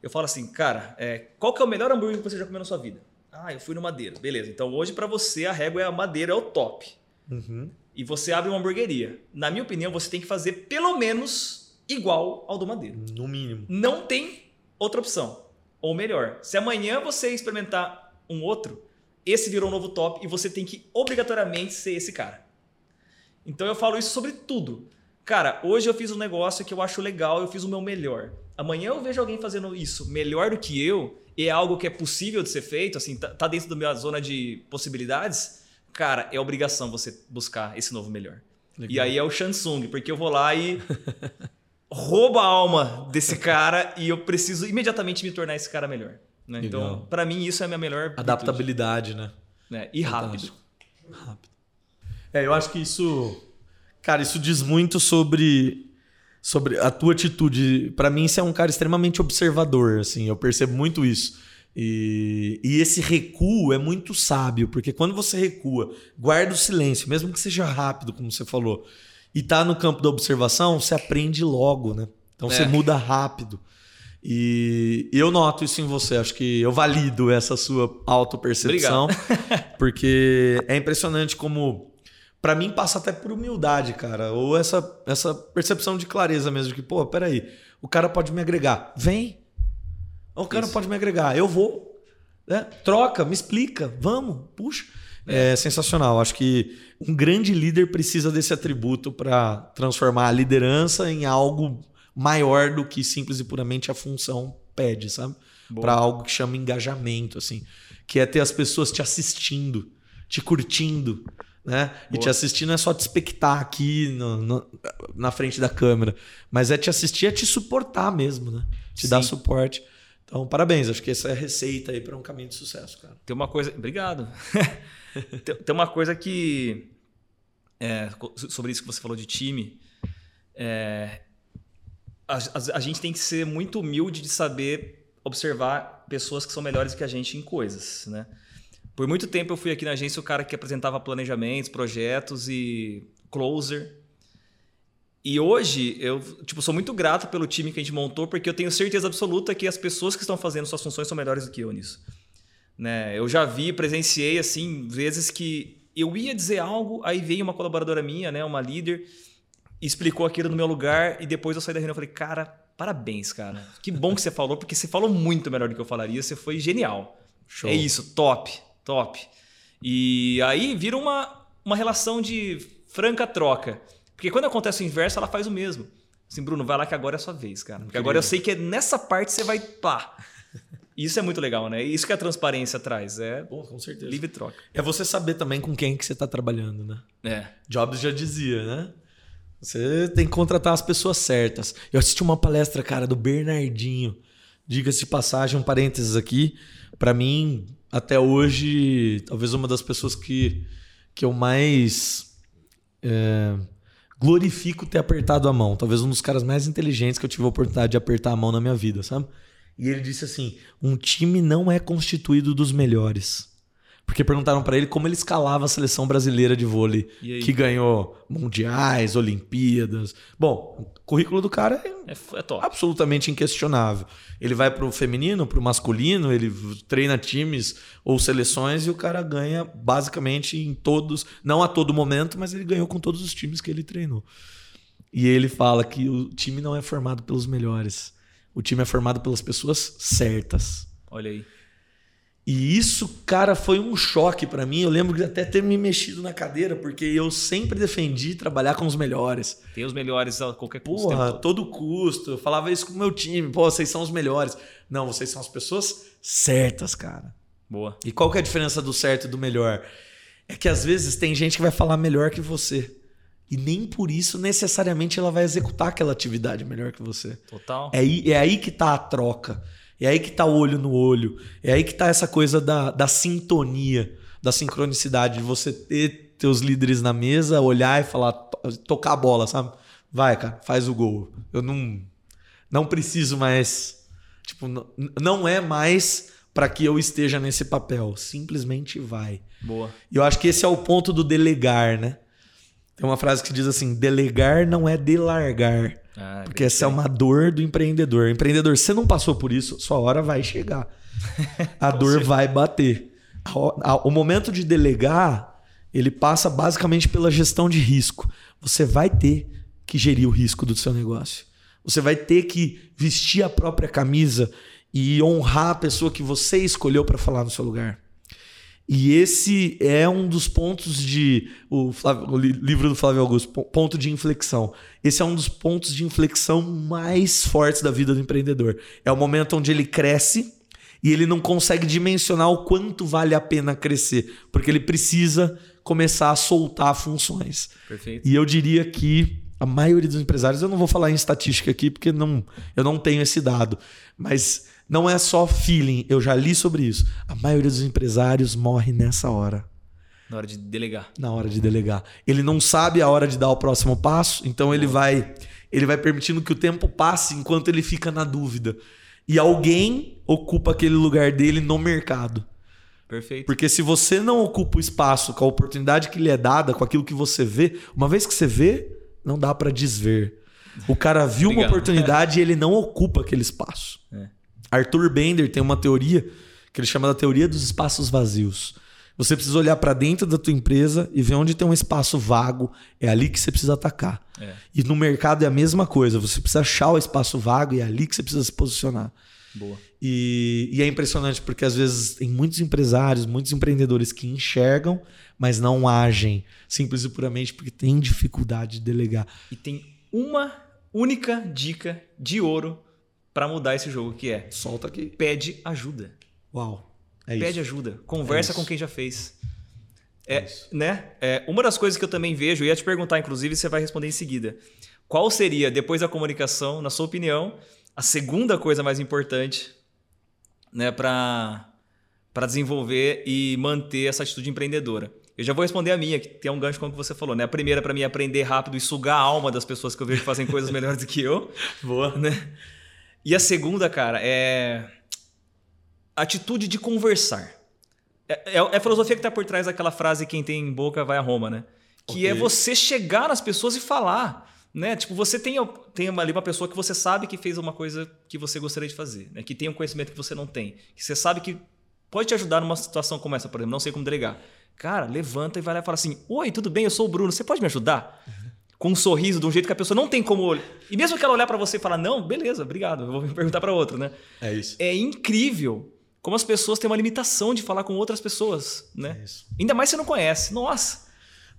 Eu falo assim, cara, é, qual que é o melhor hambúrguer que você já comeu na sua vida? Ah, eu fui no Madeira. Beleza, então hoje pra você a régua é a Madeira, é o top. Uhum. E você abre uma hamburgueria. Na minha opinião, você tem que fazer pelo menos igual ao do Madeira. No mínimo. Não tem outra opção. Ou melhor, se amanhã você experimentar um outro, esse virou um novo top e você tem que obrigatoriamente ser esse cara. Então eu falo isso sobre tudo. Cara, hoje eu fiz um negócio que eu acho legal, eu fiz o meu melhor. Amanhã eu vejo alguém fazendo isso melhor do que eu, e é algo que é possível de ser feito, assim, tá, tá dentro da minha zona de possibilidades. Cara, é obrigação você buscar esse novo melhor. Legal. E aí é o Shansung, porque eu vou lá e (laughs) roubo a alma desse cara e eu preciso imediatamente me tornar esse cara melhor. né? Então, pra mim, isso é a minha melhor virtude, Adaptabilidade, né? né? E rápido. Fantástico. Rápido. É, eu acho que isso. Cara, isso diz muito sobre, sobre a tua atitude. Pra mim, você é um cara extremamente observador, assim, eu percebo muito isso. E, e esse recuo é muito sábio, porque quando você recua, guarda o silêncio, mesmo que seja rápido, como você falou, e tá no campo da observação, você aprende logo, né? Então você É. muda rápido. E eu noto isso em você, acho que eu valido essa sua autopercepção. (laughs) Porque é impressionante como. Pra mim, passa até por humildade, cara. Ou essa, essa percepção de clareza mesmo. Que, pô, peraí. O cara pode me agregar. Vem. O cara Isso. pode me agregar. Eu vou. né? Troca, me explica. Vamos, puxa. É. sensacional. Acho que um grande líder precisa desse atributo para transformar a liderança em algo maior do que simples e puramente a função pede, sabe? Para algo que chama engajamento, assim, que é ter as pessoas te assistindo, te curtindo, né? E Boa. te assistir não é só te expectar aqui no- no- na frente da câmera, mas é te assistir, é te suportar mesmo, né? Te dar Sim. suporte. Então, parabéns. Acho que essa é a receita aí para um caminho de sucesso, cara. Tem uma coisa. Obrigado. (laughs) tem, tem uma coisa que. é, sobre isso que você falou de time. é, a, a- a gente tem que ser muito humilde de saber observar pessoas que são melhores que a gente em coisas, né? Por muito tempo eu fui aqui na agência o cara que apresentava planejamentos, projetos e closer. E hoje eu tipo, sou muito grato pelo time que a gente montou, porque eu tenho certeza absoluta que as pessoas que estão fazendo suas funções são melhores do que eu nisso. Né? Eu já vi, presenciei assim, vezes que eu ia dizer algo, aí veio uma colaboradora minha, né, uma líder, explicou aquilo no meu lugar, e depois eu saí da reunião e falei, cara, parabéns, cara. Que bom que você falou, porque você falou muito melhor do que eu falaria. Você foi genial. Show. É isso, top, top. E aí vira uma, uma relação de franca troca. Porque quando acontece o inverso, ela faz o mesmo. Assim, Bruno, vai lá que agora é a sua vez, cara. Porque agora eu sei que é nessa parte você vai pá. Isso é muito legal, né? Isso que a transparência traz. É Bom, com certeza. livre troca. É você saber também com quem que você está trabalhando, né? É. Jobs já dizia, né? Você tem que contratar as pessoas certas. Eu assisti uma palestra, cara, do Bernardinho. Diga-se de passagem, um parênteses aqui. Para mim, até hoje, talvez uma das pessoas que, que eu mais é, glorifico ter apertado a mão. Talvez um dos caras mais inteligentes que eu tive a oportunidade de apertar a mão na minha vida, sabe? E ele disse assim: um time não é constituído dos melhores. Porque perguntaram para ele como ele escalava a seleção brasileira de vôlei, que ganhou mundiais, Olimpíadas. Bom, o currículo do cara é É, é top. absolutamente inquestionável. Ele vai pro feminino, pro masculino, ele treina times ou seleções e o cara ganha basicamente em todos, não a todo momento, mas ele ganhou com todos os times que ele treinou. E ele fala que o time não é formado pelos melhores. O time é formado pelas pessoas certas. Olha aí. E isso, cara, foi um choque pra mim. Eu lembro de até ter me mexido na cadeira, porque eu sempre defendi trabalhar com os melhores. Tem os melhores a qualquer custo. Porra, todo custo. Eu falava isso com o meu time. Pô, vocês são os melhores. Não, vocês são as pessoas certas, cara. Boa. E qual que é a diferença do certo e do melhor? É que às vezes tem gente que vai falar melhor que você. E nem por isso necessariamente ela vai executar aquela atividade melhor que você. Total. É aí, é aí que tá a troca. É aí que tá o olho no olho. É aí que tá essa coisa da, da sintonia, da sincronicidade, de você ter teus líderes na mesa, olhar e falar, to- tocar a bola, sabe? Vai, cara, faz o gol. Eu não, não preciso mais. Tipo, não, não é mais para que eu esteja nesse papel. Simplesmente vai. Boa. E eu acho que esse é o ponto do delegar, né? Tem uma frase que diz assim: delegar não é delargar. Ah, Porque essa é uma dor do empreendedor. Empreendedor, você não passou por isso, sua hora vai chegar. (laughs) A dor vai bater. O momento de delegar, ele passa basicamente pela gestão de risco. Você vai ter que gerir o risco do seu negócio. Você vai ter que vestir a própria camisa e honrar a pessoa que você escolheu para falar no seu lugar. E esse é um dos pontos de. O, Flávio- o li- livro do Flávio Augusto, po- ponto de inflexão. Esse é um dos pontos de inflexão mais fortes da vida do empreendedor. É o momento onde ele cresce e ele não consegue dimensionar o quanto vale a pena crescer, porque ele precisa começar a soltar funções. Perfeito. E eu diria que a maioria dos empresários, eu não vou falar em estatística aqui porque não, eu não tenho esse dado, mas não é só feeling, eu já li sobre isso. A maioria dos empresários morre nessa hora, Na hora de delegar. na hora de delegar. Ele não sabe a hora de dar o próximo passo, então ele vai ele vai permitindo que o tempo passe enquanto ele fica na dúvida. E alguém ocupa aquele lugar dele no mercado. Perfeito. Porque se você não ocupa o espaço com a oportunidade que lhe é dada, com aquilo que você vê, uma vez que você vê, não dá pra desver. O cara viu uma oportunidade e ele não ocupa aquele espaço. É. Arthur Bender tem uma teoria que ele chama da teoria dos espaços vazios. Você precisa olhar pra dentro da tua empresa e ver onde tem um espaço vago, é ali que você precisa atacar. É. E no mercado é a mesma coisa, você precisa achar o espaço vago e é ali que você precisa se posicionar. Boa. E, e é impressionante porque às vezes tem muitos empresários, muitos empreendedores que enxergam, mas não agem, simples e puramente porque tem dificuldade de delegar. E tem uma única dica de ouro pra mudar esse jogo, que é Solta aqui. pede ajuda. Uau. É Pede isso. ajuda. Conversa É com quem já fez. É, isso. né? É, uma das coisas que eu também vejo, eu ia te perguntar, inclusive, você vai responder em seguida. Qual seria, depois da comunicação, na sua opinião, a segunda coisa mais importante né, para desenvolver e manter essa atitude empreendedora? Eu já vou responder a minha, que tem um gancho com o que você falou. Né? A primeira, para mim, é aprender rápido e sugar a alma das pessoas que eu vejo que fazem coisas melhores do que eu. (laughs) Boa. né? E a segunda, cara, é atitude de conversar. É, é- é a filosofia que está por trás daquela frase quem tem boca vai a Roma, né? Que Ok. é você chegar nas pessoas e falar, né? Tipo, você tem, tem ali uma pessoa que você sabe que fez uma coisa que você gostaria de fazer, né? Que tem um conhecimento que você não tem, que você sabe que pode te ajudar numa situação como essa, por exemplo, não sei como delegar. Cara, levanta e vai lá e fala assim: "Oi, tudo bem? Eu sou o Bruno, você pode me ajudar?" Com um sorriso, de um jeito que a pessoa não tem como. E mesmo que ela olhar para você e falar, não, beleza, obrigado, eu vou perguntar para outra, né? É isso. É incrível como as pessoas têm uma limitação de falar com outras pessoas, né? É isso. Ainda mais se você não conhece. Nossa.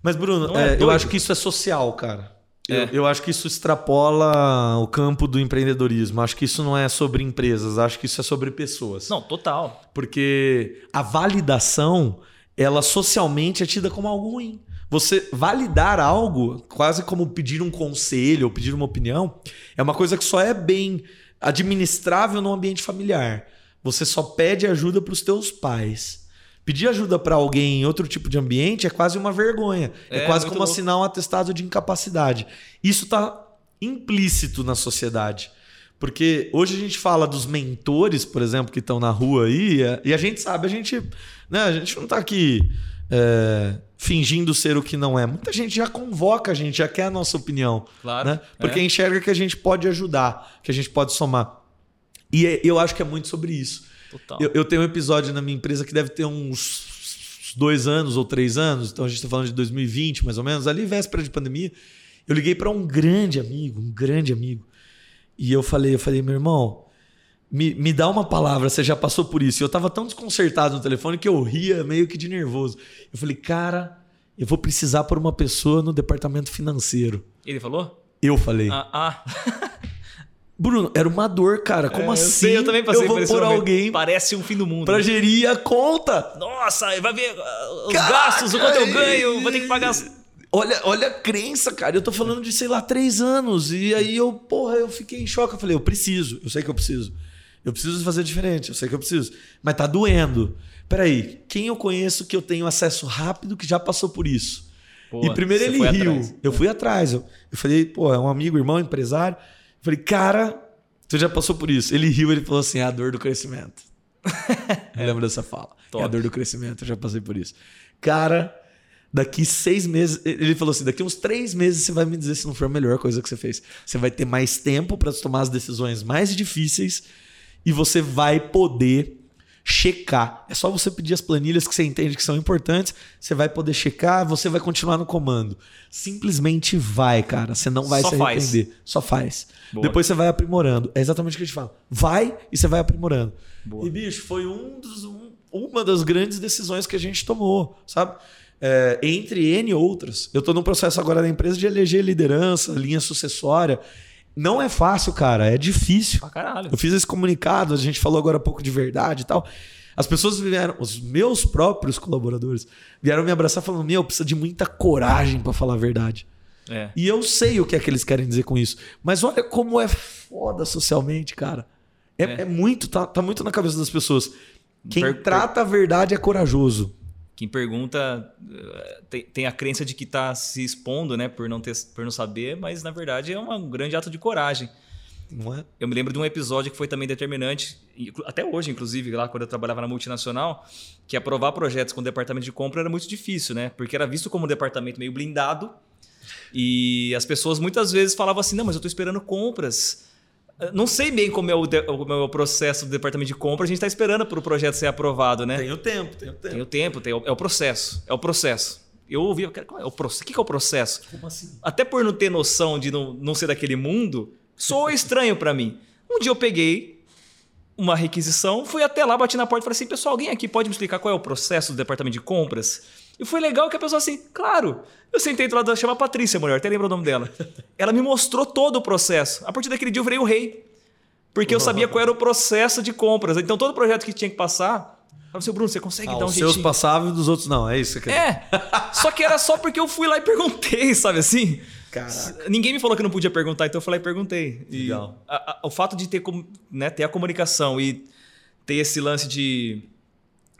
Mas, Bruno, é é, eu acho que isso é social, cara. Eu, É. eu acho que isso extrapola o campo do empreendedorismo. Acho que isso não é sobre empresas, acho que isso é sobre pessoas. Não, total. Porque a validação, ela socialmente é tida como algo ruim. Você validar algo, quase como pedir um conselho ou pedir uma opinião, é uma coisa que só é bem administrável no ambiente familiar. Você só pede ajuda para os teus pais. Pedir ajuda para alguém em outro tipo de ambiente é quase uma vergonha. É, É, quase como louco. assinar um atestado de incapacidade. Isso está implícito na sociedade. Porque hoje a gente fala dos mentores, por exemplo, que estão na rua aí, e a gente sabe, a gente, né, a gente não está aqui é, fingindo ser o que não é. Muita gente já convoca a gente, já quer a nossa opinião. Claro. Né? Porque É. enxerga que a gente pode ajudar, que a gente pode somar. E é- eu acho que é muito sobre isso. Total. Eu, eu tenho um episódio na minha empresa que deve ter uns dois anos ou três anos, então a gente está falando de 2020, mais ou menos, ali véspera de pandemia. Eu liguei para um grande amigo, um grande amigo. E eu falei, eu falei, meu irmão, me, me dá uma palavra, você já passou por isso. E eu tava tão desconcertado no telefone que eu ria meio que de nervoso. Eu falei, cara, eu vou precisar por uma pessoa no departamento financeiro. Ele falou? Eu falei. Ah, ah. (laughs) Bruno, era uma dor, cara. Como É, eu assim? sei, eu também passei eu vou por momento. alguém Parece um fim do mundo. pra né? gerir a conta. Nossa, vai ver ah, os Caraca, gastos, o quanto eu ganho, vou ter que pagar. as- Olha, olha a crença, cara. Eu tô falando de, sei lá, três anos. E aí eu, porra, eu fiquei em choque. Eu falei, eu preciso, eu sei que eu preciso. Eu preciso fazer diferente, eu sei que eu preciso. Mas tá doendo. Peraí, quem eu conheço que eu tenho acesso rápido que já passou por isso? Pô, e primeiro ele foi riu. atrás. Eu fui atrás. Eu, eu falei, pô, é um amigo, irmão, empresário. Eu falei, cara, tu já passou por isso. Ele riu, ele falou assim: é a dor do crescimento. (laughs) eu lembro dessa fala. É a Top. dor do crescimento, eu já passei por isso. Cara, daqui seis meses. Ele falou assim: daqui uns três meses você vai me dizer se não for a melhor coisa que você fez. Você vai ter mais tempo para tomar as decisões mais difíceis e você vai poder checar. É só você pedir as planilhas que você entende que são importantes, você vai poder checar, você vai continuar no comando. Simplesmente vai, cara. Você não vai Só se faz. arrepender. Só faz. Boa. Depois você vai aprimorando. É exatamente o que a gente fala. Vai e você vai aprimorando. Boa. E, bicho, foi um dos- um- uma das grandes decisões que a gente tomou, sabe? É, entre N outras. Eu estou num processo agora da empresa de eleger liderança, linha sucessória. Não é fácil, cara. É difícil. Pra caralho. Eu fiz esse comunicado, a gente falou agora há pouco de verdade e tal. As pessoas vieram, os meus próprios colaboradores vieram me abraçar falando: Meu, precisa de muita coragem para falar a verdade. É. E eu sei o que é que eles querem dizer com isso. Mas olha como é foda socialmente, cara. É, É. é muito, tá, tá muito na cabeça das pessoas. Quem Per- per- trata a verdade é corajoso. Quem pergunta eh, tem, tem a crença de que tá se expondo, né, por não ter, por não saber, mas na verdade é um grande ato de coragem. É? Eu me lembro de um episódio que foi também determinante, até hoje, inclusive, lá quando eu trabalhava na multinacional, que aprovar projetos com o departamento de compra era muito difícil, né? Porque era visto como um departamento meio blindado. E as pessoas muitas vezes falavam assim: não, mas eu estou esperando compras. Não sei bem como é o, de- como é o processo do departamento de compra, a gente está esperando para o projeto ser aprovado, né? Tem o tempo, tem o tempo. Tem o tempo, tem o- é o processo. É o processo. Eu ouvi, eu quero- qual é o processo? O que é o processo? Como assim? até por não ter noção de não, não ser daquele mundo, soou estranho pra mim. Um dia eu peguei uma requisição, fui até lá, bati na porta e falei assim: pessoal, alguém aqui pode me explicar qual é o processo do departamento de compras? E foi legal que a pessoa assim, claro. Eu sentei do lado dela, chama Patrícia, mulher, até lembro o nome dela. (laughs) Ela me mostrou todo o processo. A partir daquele dia eu virei o rei. Porque eu sabia qual era o processo de compras. Então todo projeto que tinha que passar, eu falei assim, Bruno, você consegue Ah, dar um os seus passáveis e dos outros não, é isso que É, só que era só porque eu fui lá e perguntei, (laughs) sabe assim? Caraca. Ninguém me falou que não podia perguntar, então eu falei e perguntei. E Legal. a- a- o fato de ter, né, ter a comunicação e ter esse lance de.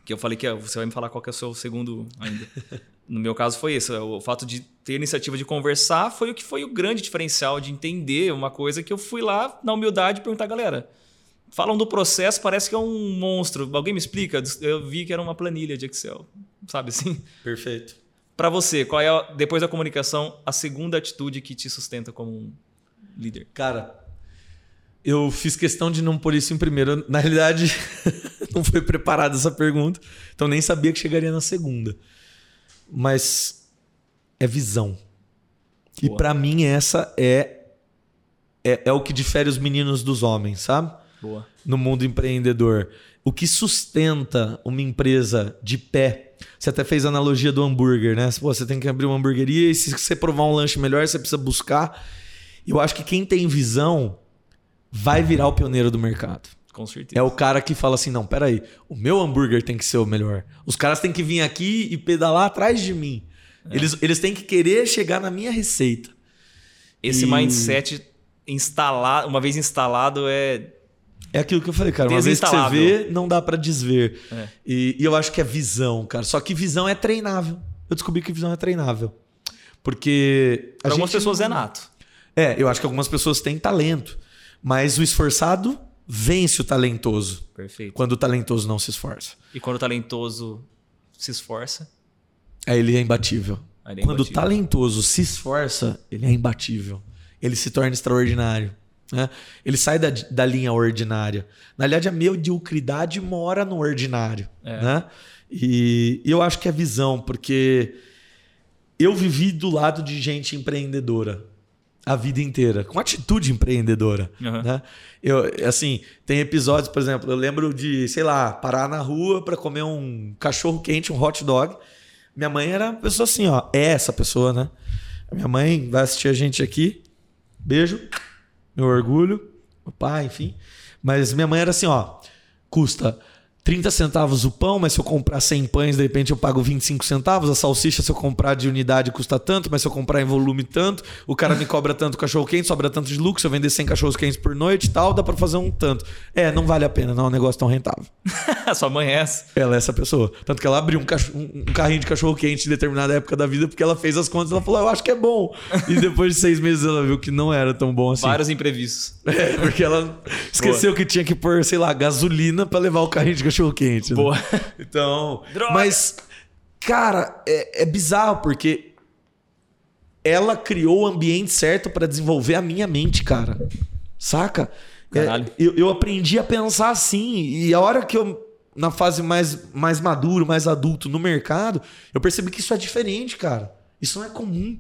Que eu falei que é, você vai me falar qual que é o seu segundo ainda. (laughs) No meu caso foi esse. O fato de ter a iniciativa de conversar foi o que foi o grande diferencial de entender uma coisa que eu fui lá na humildade perguntar, galera. Falam do processo, parece que é um monstro. Alguém me explica? Eu vi que era uma planilha de Excel. Sabe assim? Perfeito. Para você, qual é, a- depois da comunicação, a segunda atitude que te sustenta como um líder? Cara, eu fiz questão de não pôr isso em primeiro. Na realidade, (laughs) não foi preparada essa pergunta, então nem sabia que chegaria na segunda. Mas é visão. E Boa. pra mim essa é, é é o que difere os meninos dos homens, sabe? Boa. no mundo empreendedor. O que sustenta uma empresa de pé? Você até fez a analogia do hambúrguer, né? Pô, você tem que abrir uma hamburgueria e se você provar um lanche melhor, você precisa buscar. Eu acho que quem tem visão vai virar o pioneiro do mercado. Com certeza. É o cara que fala assim: não, peraí, o meu hambúrguer tem que ser o melhor. Os caras têm que vir aqui e pedalar atrás de mim. Eles, eles têm que querer chegar na minha receita. Esse E- mindset instalado, uma vez instalado, é. É aquilo que eu falei, cara. Uma vez que você vê, não dá pra desver. É. E, e eu acho que é visão, cara. Só que visão é treinável. Eu descobri que visão é treinável. Porque. Para algumas pessoas não- é nato. É, eu acho que algumas pessoas têm talento. Mas o esforçado vence o talentoso. Perfeito. Quando o talentoso não se esforça. E quando o talentoso se esforça, Aí ele é imbatível. ele é Quando o talentoso se esforça, ele é imbatível. Ele se torna extraordinário. né? Ele sai da, da linha ordinária. Na verdade, a mediocridade mora no ordinário. É. Né? E, e eu acho que é visão, porque eu vivi do lado de gente empreendedora a vida inteira, com atitude empreendedora. Uhum. Né? Eu, assim, tem episódios, por exemplo, eu lembro de, sei lá, parar na rua para comer um cachorro quente, um hot dog. Minha mãe era uma pessoa assim, ó. É essa pessoa, né? Minha mãe vai assistir a gente aqui. Beijo. Meu orgulho. Meu pai, enfim. Mas minha mãe era assim, ó. Custa 30 centavos o pão, mas se eu comprar 100 pães, de repente eu pago 25 centavos. A salsicha, se eu comprar de unidade, custa tanto, mas se eu comprar em volume, tanto. O cara me cobra tanto cachorro quente, sobra tanto de lucro. Se eu vender 100 cachorros quentes por noite e tal, dá pra fazer um tanto. É, não vale a pena, não é um negócio tão rentável. (laughs) Sua mãe é essa. Ela é essa pessoa. Tanto que ela abriu um, um- carrinho de cachorro quente em determinada época da vida, porque ela fez as contas e ela falou, eu acho que é bom. E depois de seis meses ela viu que não era tão bom assim. Vários imprevistos. É, porque ela (laughs) esqueceu que tinha que pôr, sei lá, gasolina pra levar o carrinho de cachorro quente. né? Boa. (laughs) Então, Droga! mas, cara, é, é bizarro porque ela criou o ambiente certo pra desenvolver a minha mente, cara. Saca? É, eu, eu aprendi a pensar assim. E a hora que eu, na fase mais, mais maduro, mais adulto no mercado, eu percebi que isso é diferente, cara. Isso não é comum.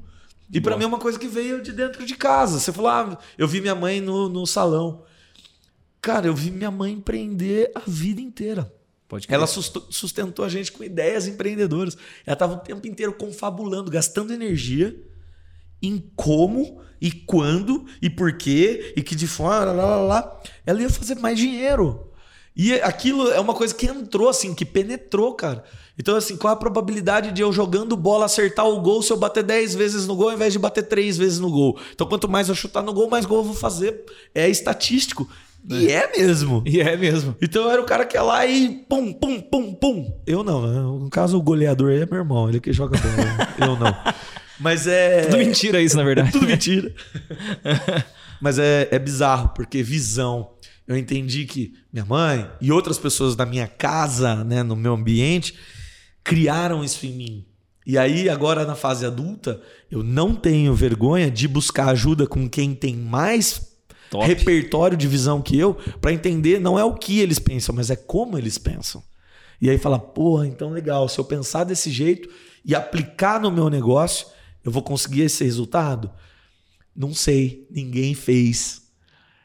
E pra Boa. mim é uma coisa que veio de dentro de casa. Você falou, ah, eu vi minha mãe no, no salão. Cara, eu vi minha mãe empreender a vida inteira. Ela sustentou a gente com ideias empreendedoras. Ela estava o tempo inteiro confabulando, gastando energia em como e quando e por quê e que de forma, lá, lá, lá. Ela ia fazer mais dinheiro. E aquilo é uma coisa que entrou, assim, que penetrou, cara. Então, assim, qual a probabilidade de eu jogando bola acertar o gol se eu bater 10 vezes no gol ao invés de bater 3 vezes no gol? Então, quanto mais eu chutar no gol, mais gol eu vou fazer. É estatístico. E é mesmo. E é mesmo. Então eu era o cara que ia lá e pum, pum, pum, pum. Eu não, né? No caso, o goleador aí é meu irmão, ele que joga bola. eu não. (laughs) Mas é. Tudo mentira isso, na verdade. Tudo mentira. (laughs) Mas é, é bizarro, porque visão. Eu entendi que minha mãe e outras pessoas da minha casa, né, no meu ambiente, criaram isso em mim. E aí, agora na fase adulta, eu não tenho vergonha de buscar ajuda com quem tem mais Top. repertório de visão que eu, para entender não é o que eles pensam, mas é como eles pensam. E aí fala, porra, então legal, se eu pensar desse jeito e aplicar no meu negócio, eu vou conseguir esse resultado? Não sei, ninguém fez.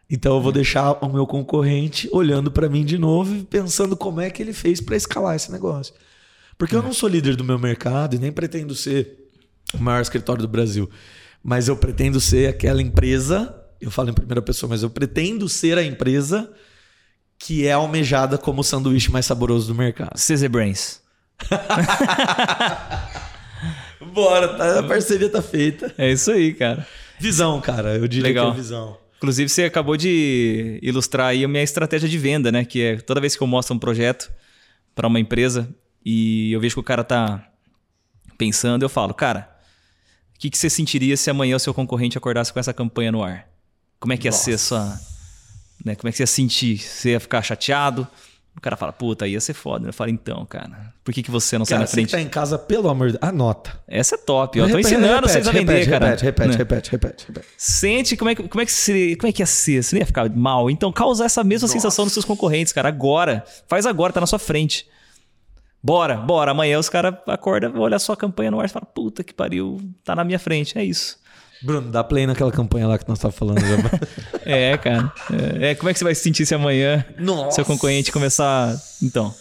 Então eu vou deixar o meu concorrente olhando para mim de novo e pensando como é que ele fez para escalar esse negócio. Porque eu não sou líder do meu mercado e nem pretendo ser o maior escritório do Brasil. Mas eu pretendo ser aquela empresa, eu falo em primeira pessoa, mas eu pretendo ser a empresa que é almejada como o sanduíche mais saboroso do mercado. CZ Brains. (laughs) Bora, tá? a parceria tá feita. É isso aí, cara. Visão, cara, eu diria Legal. que é visão. Inclusive, você acabou de ilustrar aí a minha estratégia de venda, né? Que é toda vez que eu mostro um projeto para uma empresa e eu vejo que o cara tá pensando, eu falo, cara, o que, que você sentiria se amanhã o seu concorrente acordasse com essa campanha no ar? Como é que ia ser a sua. Né? Como é que você ia sentir? Você ia ficar chateado? O cara fala, puta, ia ser foda. Eu falo, então, cara, por que, que você não sai Cara, na você frente? que tá em casa, pelo amor de Deus, anota. Essa é top. Eu tô Repete, ensinando repete, vocês a repete, vender, cara. Repete, repete, Né? repete, repete, repete. Sente como é, que, como, é que seria, como é que ia ser. Você não ia ficar mal. Então causa essa mesma sensação nos seus concorrentes, cara. Agora. Faz agora, tá na sua frente. Bora, bora. Amanhã os caras acordam, olham a sua campanha no ar e falam, puta que pariu, tá na minha frente. É isso. Bruno, dá play naquela campanha lá que nós estávamos falando. (laughs) É, cara. É, é, como é que você vai se sentir se amanhã Nossa. seu concorrente começar. Então.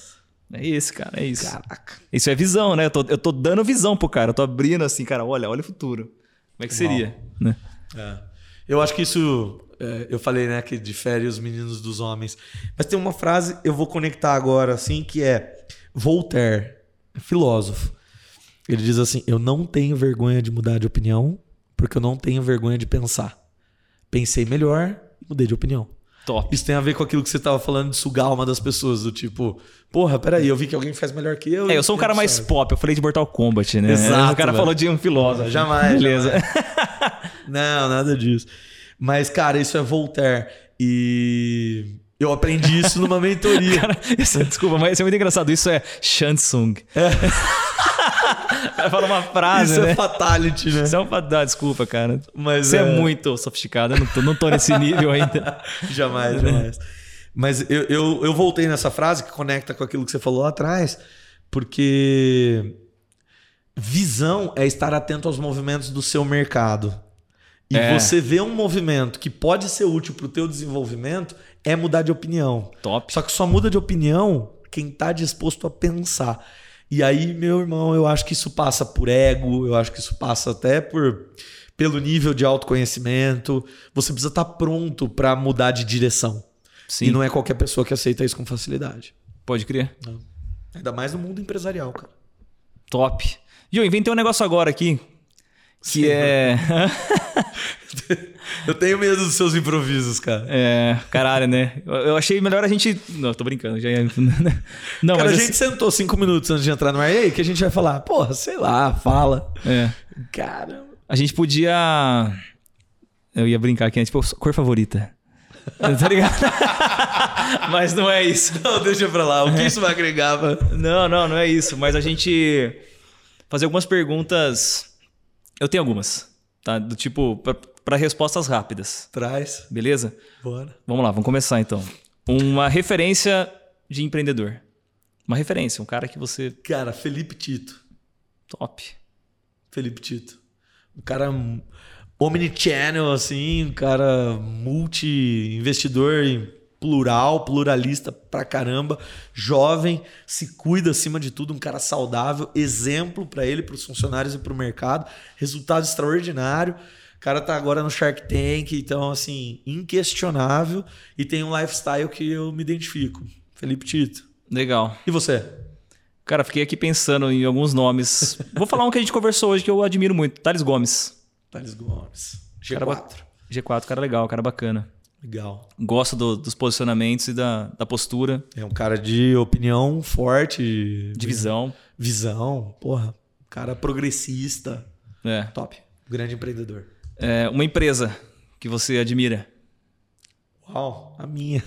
É isso, cara. É isso. Caraca. Isso é visão, né? Eu tô, eu tô dando visão pro cara. Eu tô abrindo assim, cara, olha, olha o futuro. Como é que seria? Né? É. Eu acho que isso. é, eu falei, né, que difere os meninos dos homens. Mas tem uma frase, eu vou conectar agora, assim, que é Voltaire, filósofo. Ele diz assim: Eu não tenho vergonha de mudar de opinião, porque eu não tenho vergonha de pensar. Pensei melhor e mudei de opinião. Top. Isso tem a ver com aquilo que você estava falando de sugar a alma das pessoas, do tipo, porra, peraí, eu vi que alguém faz melhor que eu. É, eu sou um cara mais pop. Eu falei de Mortal Kombat, né? Exato, O cara velho. falou de um filósofo. Jamais, Beleza. (laughs) Não, nada disso. Mas, cara, isso é Voltaire. E eu aprendi isso numa mentoria. (laughs) Cara, isso é- desculpa, mas isso é muito engraçado. Isso é Shansung. o (laughs) cara fala uma frase, isso né? é fatality, né? Isso é um ah, desculpa, cara. Mas Você é... muito sofisticado. Eu não tô, não tô nesse nível ainda. (laughs) Jamais, jamais. Mas eu, eu, eu voltei nessa frase que conecta com aquilo que você falou lá atrás, porque visão é estar atento aos movimentos do seu mercado. E É. você vê um movimento que pode ser útil para o teu desenvolvimento, é mudar de opinião. Top. Só que só muda de opinião quem está disposto a pensar. E aí, meu irmão, eu acho que isso passa por ego, eu acho que isso passa até por pelo nível de autoconhecimento. Você precisa estar pronto para mudar de direção. Sim. E não é qualquer pessoa que aceita isso com facilidade. Pode crer. Não. Ainda mais no mundo empresarial, cara. Top. E eu inventei um negócio agora aqui. Que Sim. é. (laughs) (laughs) Eu tenho medo dos seus improvisos, cara. É. Caralho, né? Eu achei melhor a gente. Não, tô brincando. Já ia... (laughs) Não, cara, mas. a gente sentou cinco minutos antes de entrar no ar. E aí, que a gente vai falar? Porra, sei lá, fala. assim, é. Caramba. A gente podia. Eu ia brincar aqui, né? Tipo, cor favorita. (laughs) tá ligado? Mas não é isso. (laughs) Não, deixa pra lá. O que isso vai agregar? Não, não, não é isso. Mas a gente fazer algumas perguntas. Eu tenho algumas, tá? Do tipo, pra respostas rápidas. Traz. Beleza? Bora. Vamos lá, vamos começar então. Uma referência de empreendedor. Uma referência, um cara que você. Cara, Felipe Tito. Top. Felipe Tito. Um cara omnichannel, assim, um cara multi-investidor em plural, pluralista pra caramba, jovem, se cuida acima de tudo, um cara saudável, exemplo pra ele, pros funcionários e pro mercado, resultado extraordinário. O cara tá agora no Shark Tank, então, assim, inquestionável e tem um lifestyle que eu me identifico. Felipe Tito. Legal. E você? Cara, fiquei aqui pensando em alguns nomes. Vou falar um que a gente conversou hoje que eu admiro muito. Thales Gomes. Thales Gomes. Cara ba- G4. G4, cara legal, cara bacana. Legal. Gosto do- dos posicionamentos e da, da postura, É um cara de opinião forte, de visão. visão, porra, cara progressista, É. top, grande empreendedor. É, uma empresa que você admira. Uau, a minha.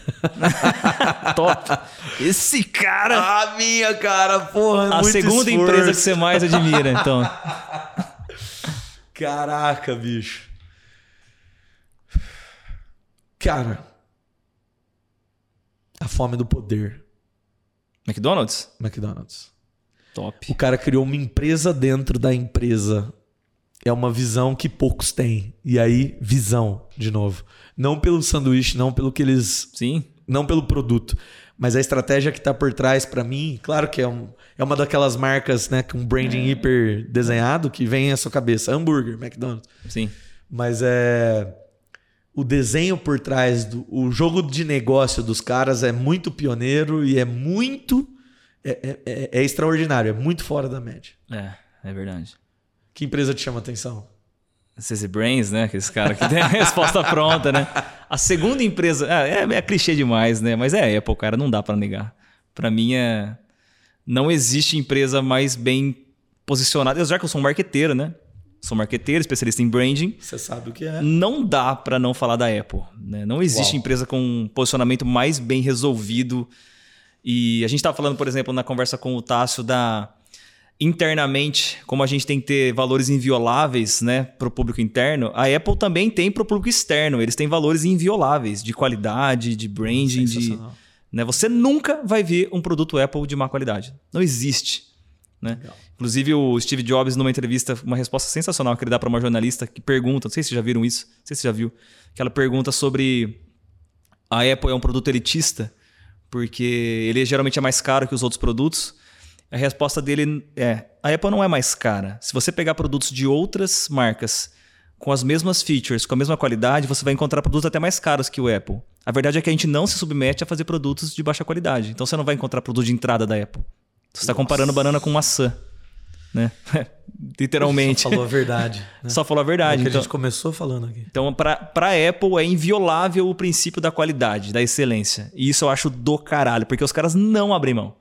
(laughs) Top. Esse cara. A minha, cara, porra, a muito segunda esforço. empresa que você mais admira, então. (laughs) Caraca, bicho. Cara, a fome do poder, McDonald's? McDonald's. Top. O cara criou uma empresa dentro da empresa. É uma visão que poucos têm. E aí, visão, de novo. Não pelo sanduíche, não pelo que eles. Sim. Não pelo produto. Mas a estratégia que tá por trás, pra mim, claro que é, um, é uma daquelas marcas, né, com branding hiper desenhado que vem à sua cabeça. Hambúrguer, McDonald's. Sim. Mas é. O desenho por trás do. O jogo de negócio dos caras é muito pioneiro e é muito. É, é- é- é extraordinário, é muito fora da média. É, é verdade. Que empresa te chama atenção? CZ Brains, né? Aqueles caras que tem a resposta pronta, né? A segunda empresa. É, é, é clichê demais, né? Mas é Apple, cara, não dá pra negar. Pra mim é. Não existe empresa mais bem posicionada. Já que eu sou um marqueteiro, né? Sou marqueteiro, especialista em branding. Você sabe o que é? Não dá pra não falar da Apple. Né? Não existe Uau. empresa com um posicionamento mais bem resolvido. E a gente estava falando, por exemplo, na conversa com o Tássio da internamente, como a gente tem que ter valores invioláveis, né, para o público interno, a Apple também tem para o público externo. Eles têm valores invioláveis de qualidade, de branding, de, né? Você nunca vai ver um produto Apple de má qualidade. Não existe. Né? Inclusive, o Steve Jobs, numa entrevista, uma resposta sensacional que ele dá para uma jornalista que pergunta, não sei se vocês já viram isso, não sei se já viu, que ela pergunta sobre a Apple é um produto elitista, porque ele geralmente é mais caro que os outros produtos. A resposta dele é: a Apple não é mais cara. Se você pegar produtos de outras marcas com as mesmas features, com a mesma qualidade, você vai encontrar produtos até mais caros que o Apple. A verdade é que a gente não se submete a fazer produtos de baixa qualidade. Então você não vai encontrar produto de entrada da Apple. Você está comparando banana com maçã. Né? (laughs) Literalmente. Só falou a verdade. Né? Só falou a verdade. É que então, a gente começou falando aqui. Então, para a Apple é inviolável o princípio da qualidade, da excelência. E isso eu acho do caralho, porque os caras não abrem mão.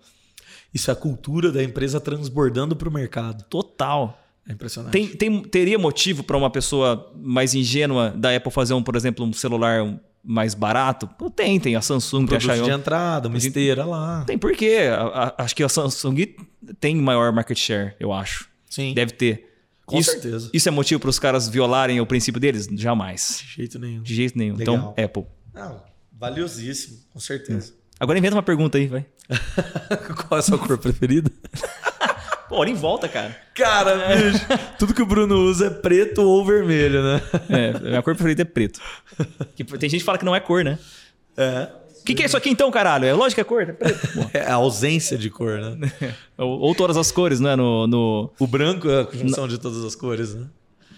Isso é a cultura da empresa transbordando para o mercado. Total. É impressionante. Tem, tem, teria motivo para uma pessoa mais ingênua da Apple fazer, um, por exemplo, um celular mais barato? Tem, tem a Samsung, um tem a Xiaomi. de entrada, uma esteira lá. Tem por quê? A- a- Acho que a Samsung tem maior market share, eu acho. Sim. Deve ter. Com isso, certeza. Isso é motivo para os caras violarem o princípio deles? Jamais. De jeito nenhum. De jeito nenhum. Legal. Então, Apple. Não, valiosíssimo, com certeza. Agora inventa uma pergunta aí, vai. (laughs) Qual é a sua cor preferida? (laughs) Pô, hora em volta, cara. Cara, bicho, tudo que o Bruno usa é preto ou vermelho, né? É, minha cor preferida é preto. Que tem gente que fala que não é cor, né? É. O que, que é isso aqui então, caralho? É lógico que é cor, é preto. (laughs) É a ausência de cor, né? (laughs) ou, ou todas as cores, né? No, no... O branco é a conjunção de todas as cores, né?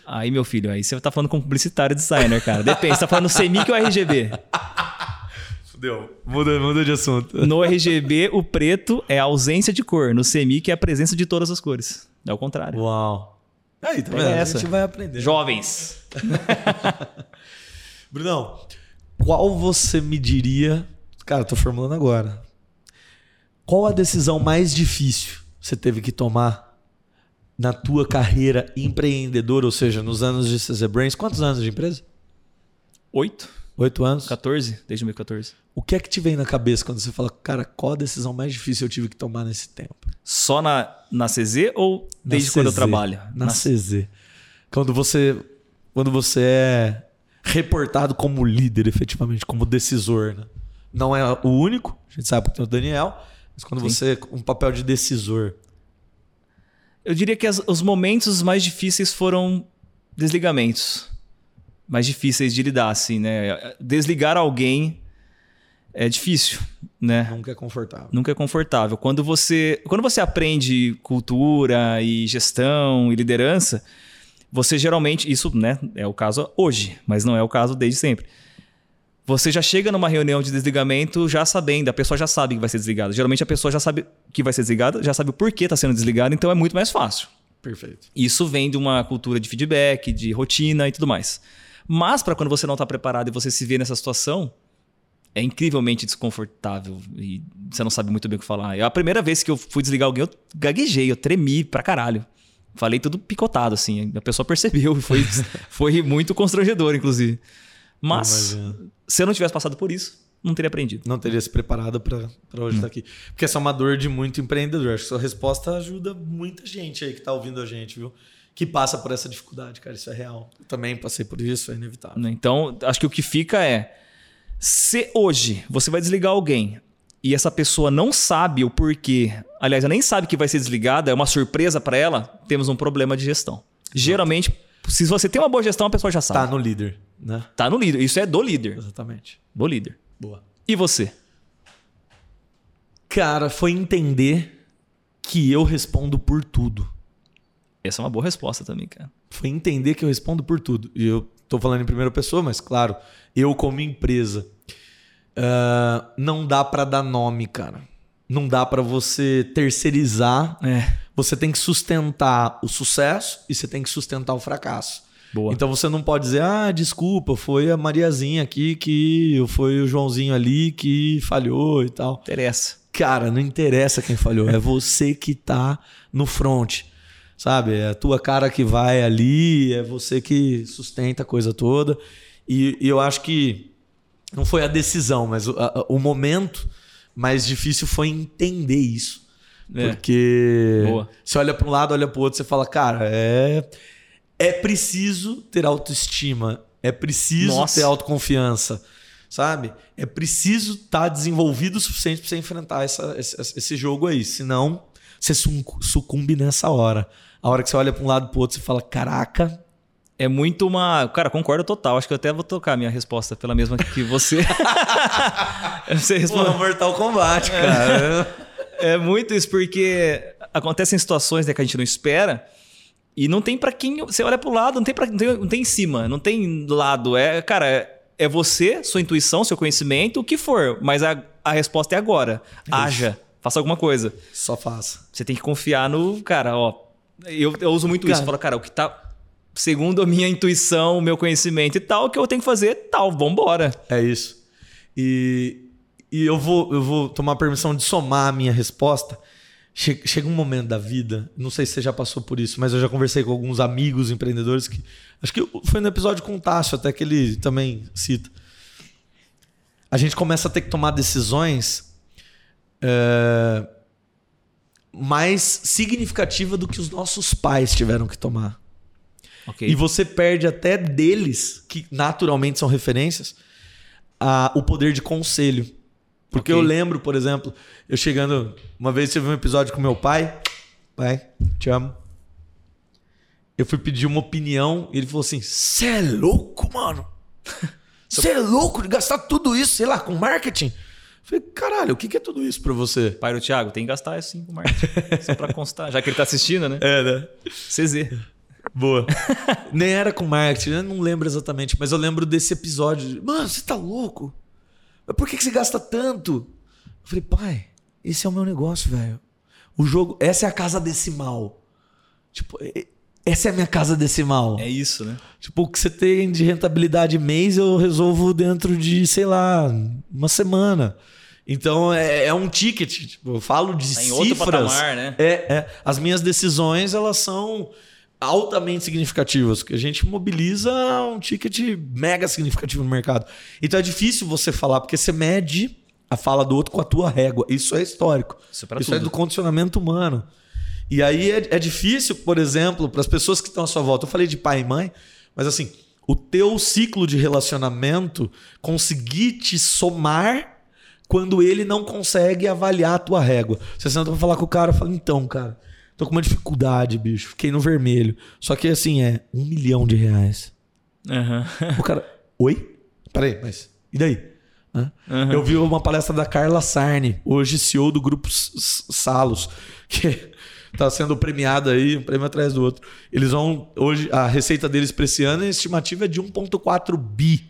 Aí, meu filho, aí você tá falando com publicitário designer, cara. Depende, você tá falando CMYK ou RGB? Fudeu. Muda, muda de assunto. (laughs) No RGB, o preto é a ausência de cor. No CMYK é a presença de todas as cores. É o contrário. Uau. Aí, tá Pega vendo? A essa. gente vai aprender. Jovens. (laughs) Brunão, qual você me diria... Cara, eu tô formulando agora. Qual a decisão mais difícil você teve que tomar na tua carreira empreendedora, ou seja, nos anos de CZ Brains? Quantos anos de empresa? 8? Oito anos? 14? Desde 2014. O que é que te vem na cabeça quando você fala, cara, qual a decisão mais difícil eu tive que tomar nesse tempo? Só na, na CZ ou Na desde quando eu CZ. trabalho? Na CZ. Quando você, quando você é reportado como líder, efetivamente, como decisor. Né? Não é o único, a gente sabe que tem o Daniel, mas quando Sim. você um papel de decisor. Eu diria que as- os momentos mais difíceis foram desligamentos. Mais difíceis de lidar, assim, né? Desligar alguém é difícil, né? Nunca é confortável. Nunca é confortável. Quando você, quando você aprende cultura e gestão e liderança, você geralmente, isso né, é o caso hoje, mas não é o caso desde sempre. Você já chega numa reunião de desligamento já sabendo, a pessoa já sabe que vai ser desligada. Geralmente a pessoa já sabe que vai ser desligada, já sabe o porquê está sendo desligada, então é muito mais fácil. Perfeito. Isso vem de uma cultura de feedback, de rotina e tudo mais. Mas para quando você não está preparado e você se vê nessa situação, é incrivelmente desconfortável e você não sabe muito bem o que falar. Eu, a primeira vez que eu fui desligar alguém, eu gaguejei, eu tremi pra caralho. Falei tudo picotado, assim. A pessoa percebeu e (laughs) foi, foi muito constrangedor, inclusive. Mas se eu não tivesse passado por isso, não teria aprendido. Não teria se preparado para Hum. hoje estar aqui. Porque essa é uma dor de muito empreendedor. Acho que sua resposta ajuda muita gente aí que está ouvindo a gente, viu? Que passa por essa dificuldade, cara. Isso é real. Eu também passei por isso, é inevitável. Então, acho que o que fica é: se hoje você vai desligar alguém e essa pessoa não sabe o porquê, aliás, ela nem sabe que vai ser desligada, é uma surpresa para ela, temos um problema de gestão. Geralmente, se você tem uma boa gestão, a pessoa já sabe. Tá no líder, né? Tá no líder. Isso é do líder. Exatamente. Do líder. Boa. E você? Cara, foi entender que eu respondo por tudo. Essa é uma boa resposta também, cara. Foi entender que eu respondo por tudo. E eu tô falando em primeira pessoa, mas claro, eu como empresa. ah, não dá pra dar nome, cara. Não dá pra você terceirizar. É. Você tem que sustentar o sucesso e você tem que sustentar o fracasso. Boa. Então você não pode dizer, ah, desculpa, foi a Mariazinha aqui que foi o Joãozinho ali que falhou e tal. Interessa. Cara, não interessa quem falhou, é você que tá no front. Sabe? É a tua cara que vai ali, é você que sustenta a coisa toda. E, e eu acho que não foi a decisão, mas o, a- o momento mais difícil foi entender isso. É. Porque Boa. você olha para um lado, olha para o outro, você fala, cara, é, é preciso ter autoestima, é preciso Nossa. ter autoconfiança, sabe? É preciso estar desenvolvido o suficiente para você enfrentar essa- esse, esse jogo aí. Senão, você sucumbe nessa hora. A hora que você olha para um lado para outro, você fala: caraca, é muito uma. Cara, concordo total. Acho que eu até vou tocar a minha resposta pela mesma que você. (laughs) você. Pô, Mortal Kombat, cara. É, é muito isso, porque acontecem situações né, que a gente não espera. E não tem para quem. Você olha pro lado, não tem, pra, não, tem, não tem em cima, não tem lado. É, cara, é, é você, sua intuição, seu conhecimento, o que for. Mas a, a resposta é agora. É Haja, faça alguma coisa. Só faça. Você tem que confiar no. Cara, ó. Eu, eu uso muito cara, isso. Eu falo, cara, o que tá. Segundo a minha intuição, o meu conhecimento e tal, o que eu tenho que fazer, tal, vambora. É isso. E, e eu, vou, eu vou tomar permissão de somar a minha resposta Chega um momento da vida, não sei se você já passou por isso, mas eu já conversei com alguns amigos empreendedores que. Acho que foi no episódio com o Tássio, até que ele também cita. A gente começa a ter que tomar decisões é, mais significativas do que os nossos pais tiveram que tomar. Okay. E você perde até deles, que naturalmente são referências, a, o poder de conselho. Porque okay. eu lembro, por exemplo, eu chegando. Uma vez tive um episódio com meu pai. Pai, te amo. Eu fui pedir uma opinião e ele falou assim: Você é louco, mano? (laughs) Você é louco de gastar tudo isso, sei lá, com marketing? Falei, caralho, o que é tudo isso pra você? Pai do Thiago, tem que gastar assim com marketing. só (laughs) pra constar, já que ele tá assistindo, né? É, né? CZ. Boa. (laughs) Nem era com marketing, eu não lembro exatamente, mas eu lembro desse episódio. Mano, você tá louco? Mas por que, que você gasta tanto? Eu falei, pai, esse é o meu negócio, velho. O jogo, essa é a casa decimal. Tipo, essa é a minha casa decimal. É isso, né? Tipo, o que você tem de rentabilidade mês eu resolvo dentro de, sei lá, uma semana. Então é, é um ticket. Tipo, eu falo de tá em cifras. Outro patamar, né? É, é. As minhas decisões elas são altamente significativas, que a gente mobiliza um ticket mega significativo no mercado. Então é difícil você falar, porque você mede a fala do outro com a tua régua. Isso é histórico. Isso, é, Isso é do condicionamento humano. E aí é, é difícil, por exemplo, para as pessoas que estão à sua volta. Eu falei de pai e mãe, mas assim, o teu ciclo de relacionamento conseguir te somar quando ele não consegue avaliar a tua régua. Você senta para falar com o cara, fala, então, cara, Tô com uma dificuldade, bicho. Fiquei no vermelho. Só que assim, é um milhão de reais. Uhum. O cara. Oi? Peraí, mas. E daí? Uhum. Eu vi uma palestra da Carla Sarni, hoje CEO do grupo Salos, (laughs) que está sendo premiada aí, um prêmio atrás do outro. Eles vão. Hoje, a receita deles para esse ano, a estimativa é de 1,4 bi.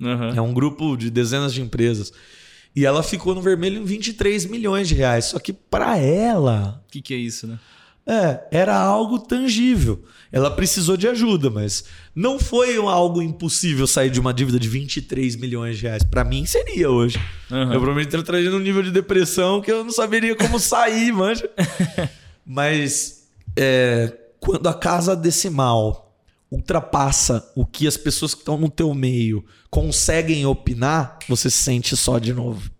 Uhum. É um grupo de dezenas de empresas. E ela ficou no vermelho em 23 milhões de reais. Só que para ela. O que, que é isso, né? É, era algo tangível. Ela precisou de ajuda, mas não foi algo impossível sair de uma dívida de 23 milhões de reais. Para mim seria hoje. Uhum. Eu provavelmente teria trazido um nível de depressão que eu não saberia como sair, manja. (laughs) mas é, quando a casa decimal ultrapassa o que as pessoas que estão no teu meio conseguem opinar, você se sente só de novo.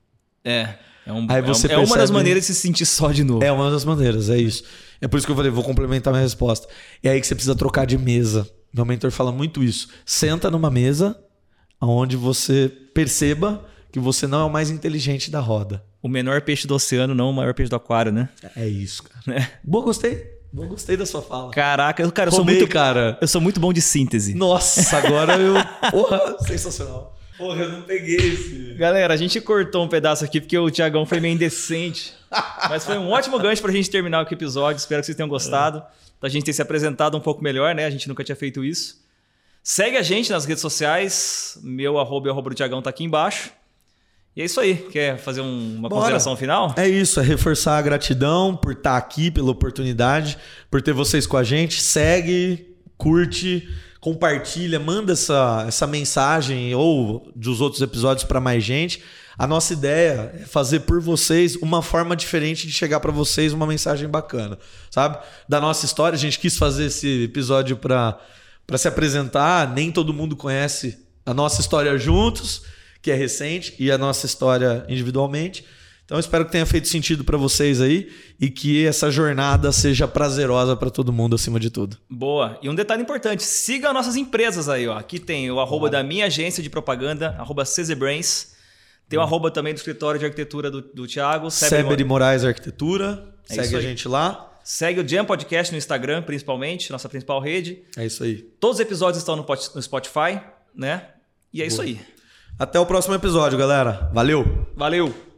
É. É, um, é, percebe... é uma das maneiras de se sentir só de novo. É uma das maneiras, é isso. É por isso que eu falei, vou complementar minha resposta. É aí que você precisa trocar de mesa. Meu mentor fala muito isso. Senta numa mesa onde você perceba que você não é o mais inteligente da roda. O menor peixe do oceano, não o maior peixe do aquário, né? É isso, cara. É. Boa, gostei. Boa, gostei da sua fala. Caraca, cara, eu Roubei, sou muito cara. Eu sou muito bom de síntese. Nossa, agora eu. (laughs) Porra, sensacional. Porra, eu não peguei esse. Galera, a gente cortou um pedaço aqui porque o Tiagão foi meio indecente. Mas foi um ótimo gancho pra gente terminar o episódio. Espero que vocês tenham gostado. É. Da gente ter se apresentado um pouco melhor, né? A gente nunca tinha feito isso. Segue a gente nas redes sociais. Meu arroba e arroba do Tiagão tá aqui embaixo. E é isso aí. Quer fazer um, uma Bora. consideração final? É isso, é reforçar a gratidão por estar aqui, pela oportunidade, por ter vocês com a gente. Segue, curte compartilha, manda essa, essa mensagem ou dos outros episódios para mais gente. A nossa ideia é fazer por vocês uma forma diferente de chegar para vocês uma mensagem bacana, sabe? Da nossa história, a gente quis fazer esse episódio para para se apresentar, nem todo mundo conhece a nossa história juntos, que é recente, e a nossa história individualmente. Então espero que tenha feito sentido para vocês aí e que essa jornada seja prazerosa para todo mundo acima de tudo. Boa. E um detalhe importante, siga nossas empresas aí, ó. Aqui tem o arroba da minha agência de propaganda, arroba Tem o arroba também do escritório de arquitetura do, do Thiago. Seber Moraes Arquitetura. É Segue a gente lá. Segue o Jam Podcast no Instagram, principalmente, nossa principal rede. É isso aí. Todos os episódios estão no no Spotify, né? E é isso aí. Até o próximo episódio, galera. Valeu! Valeu!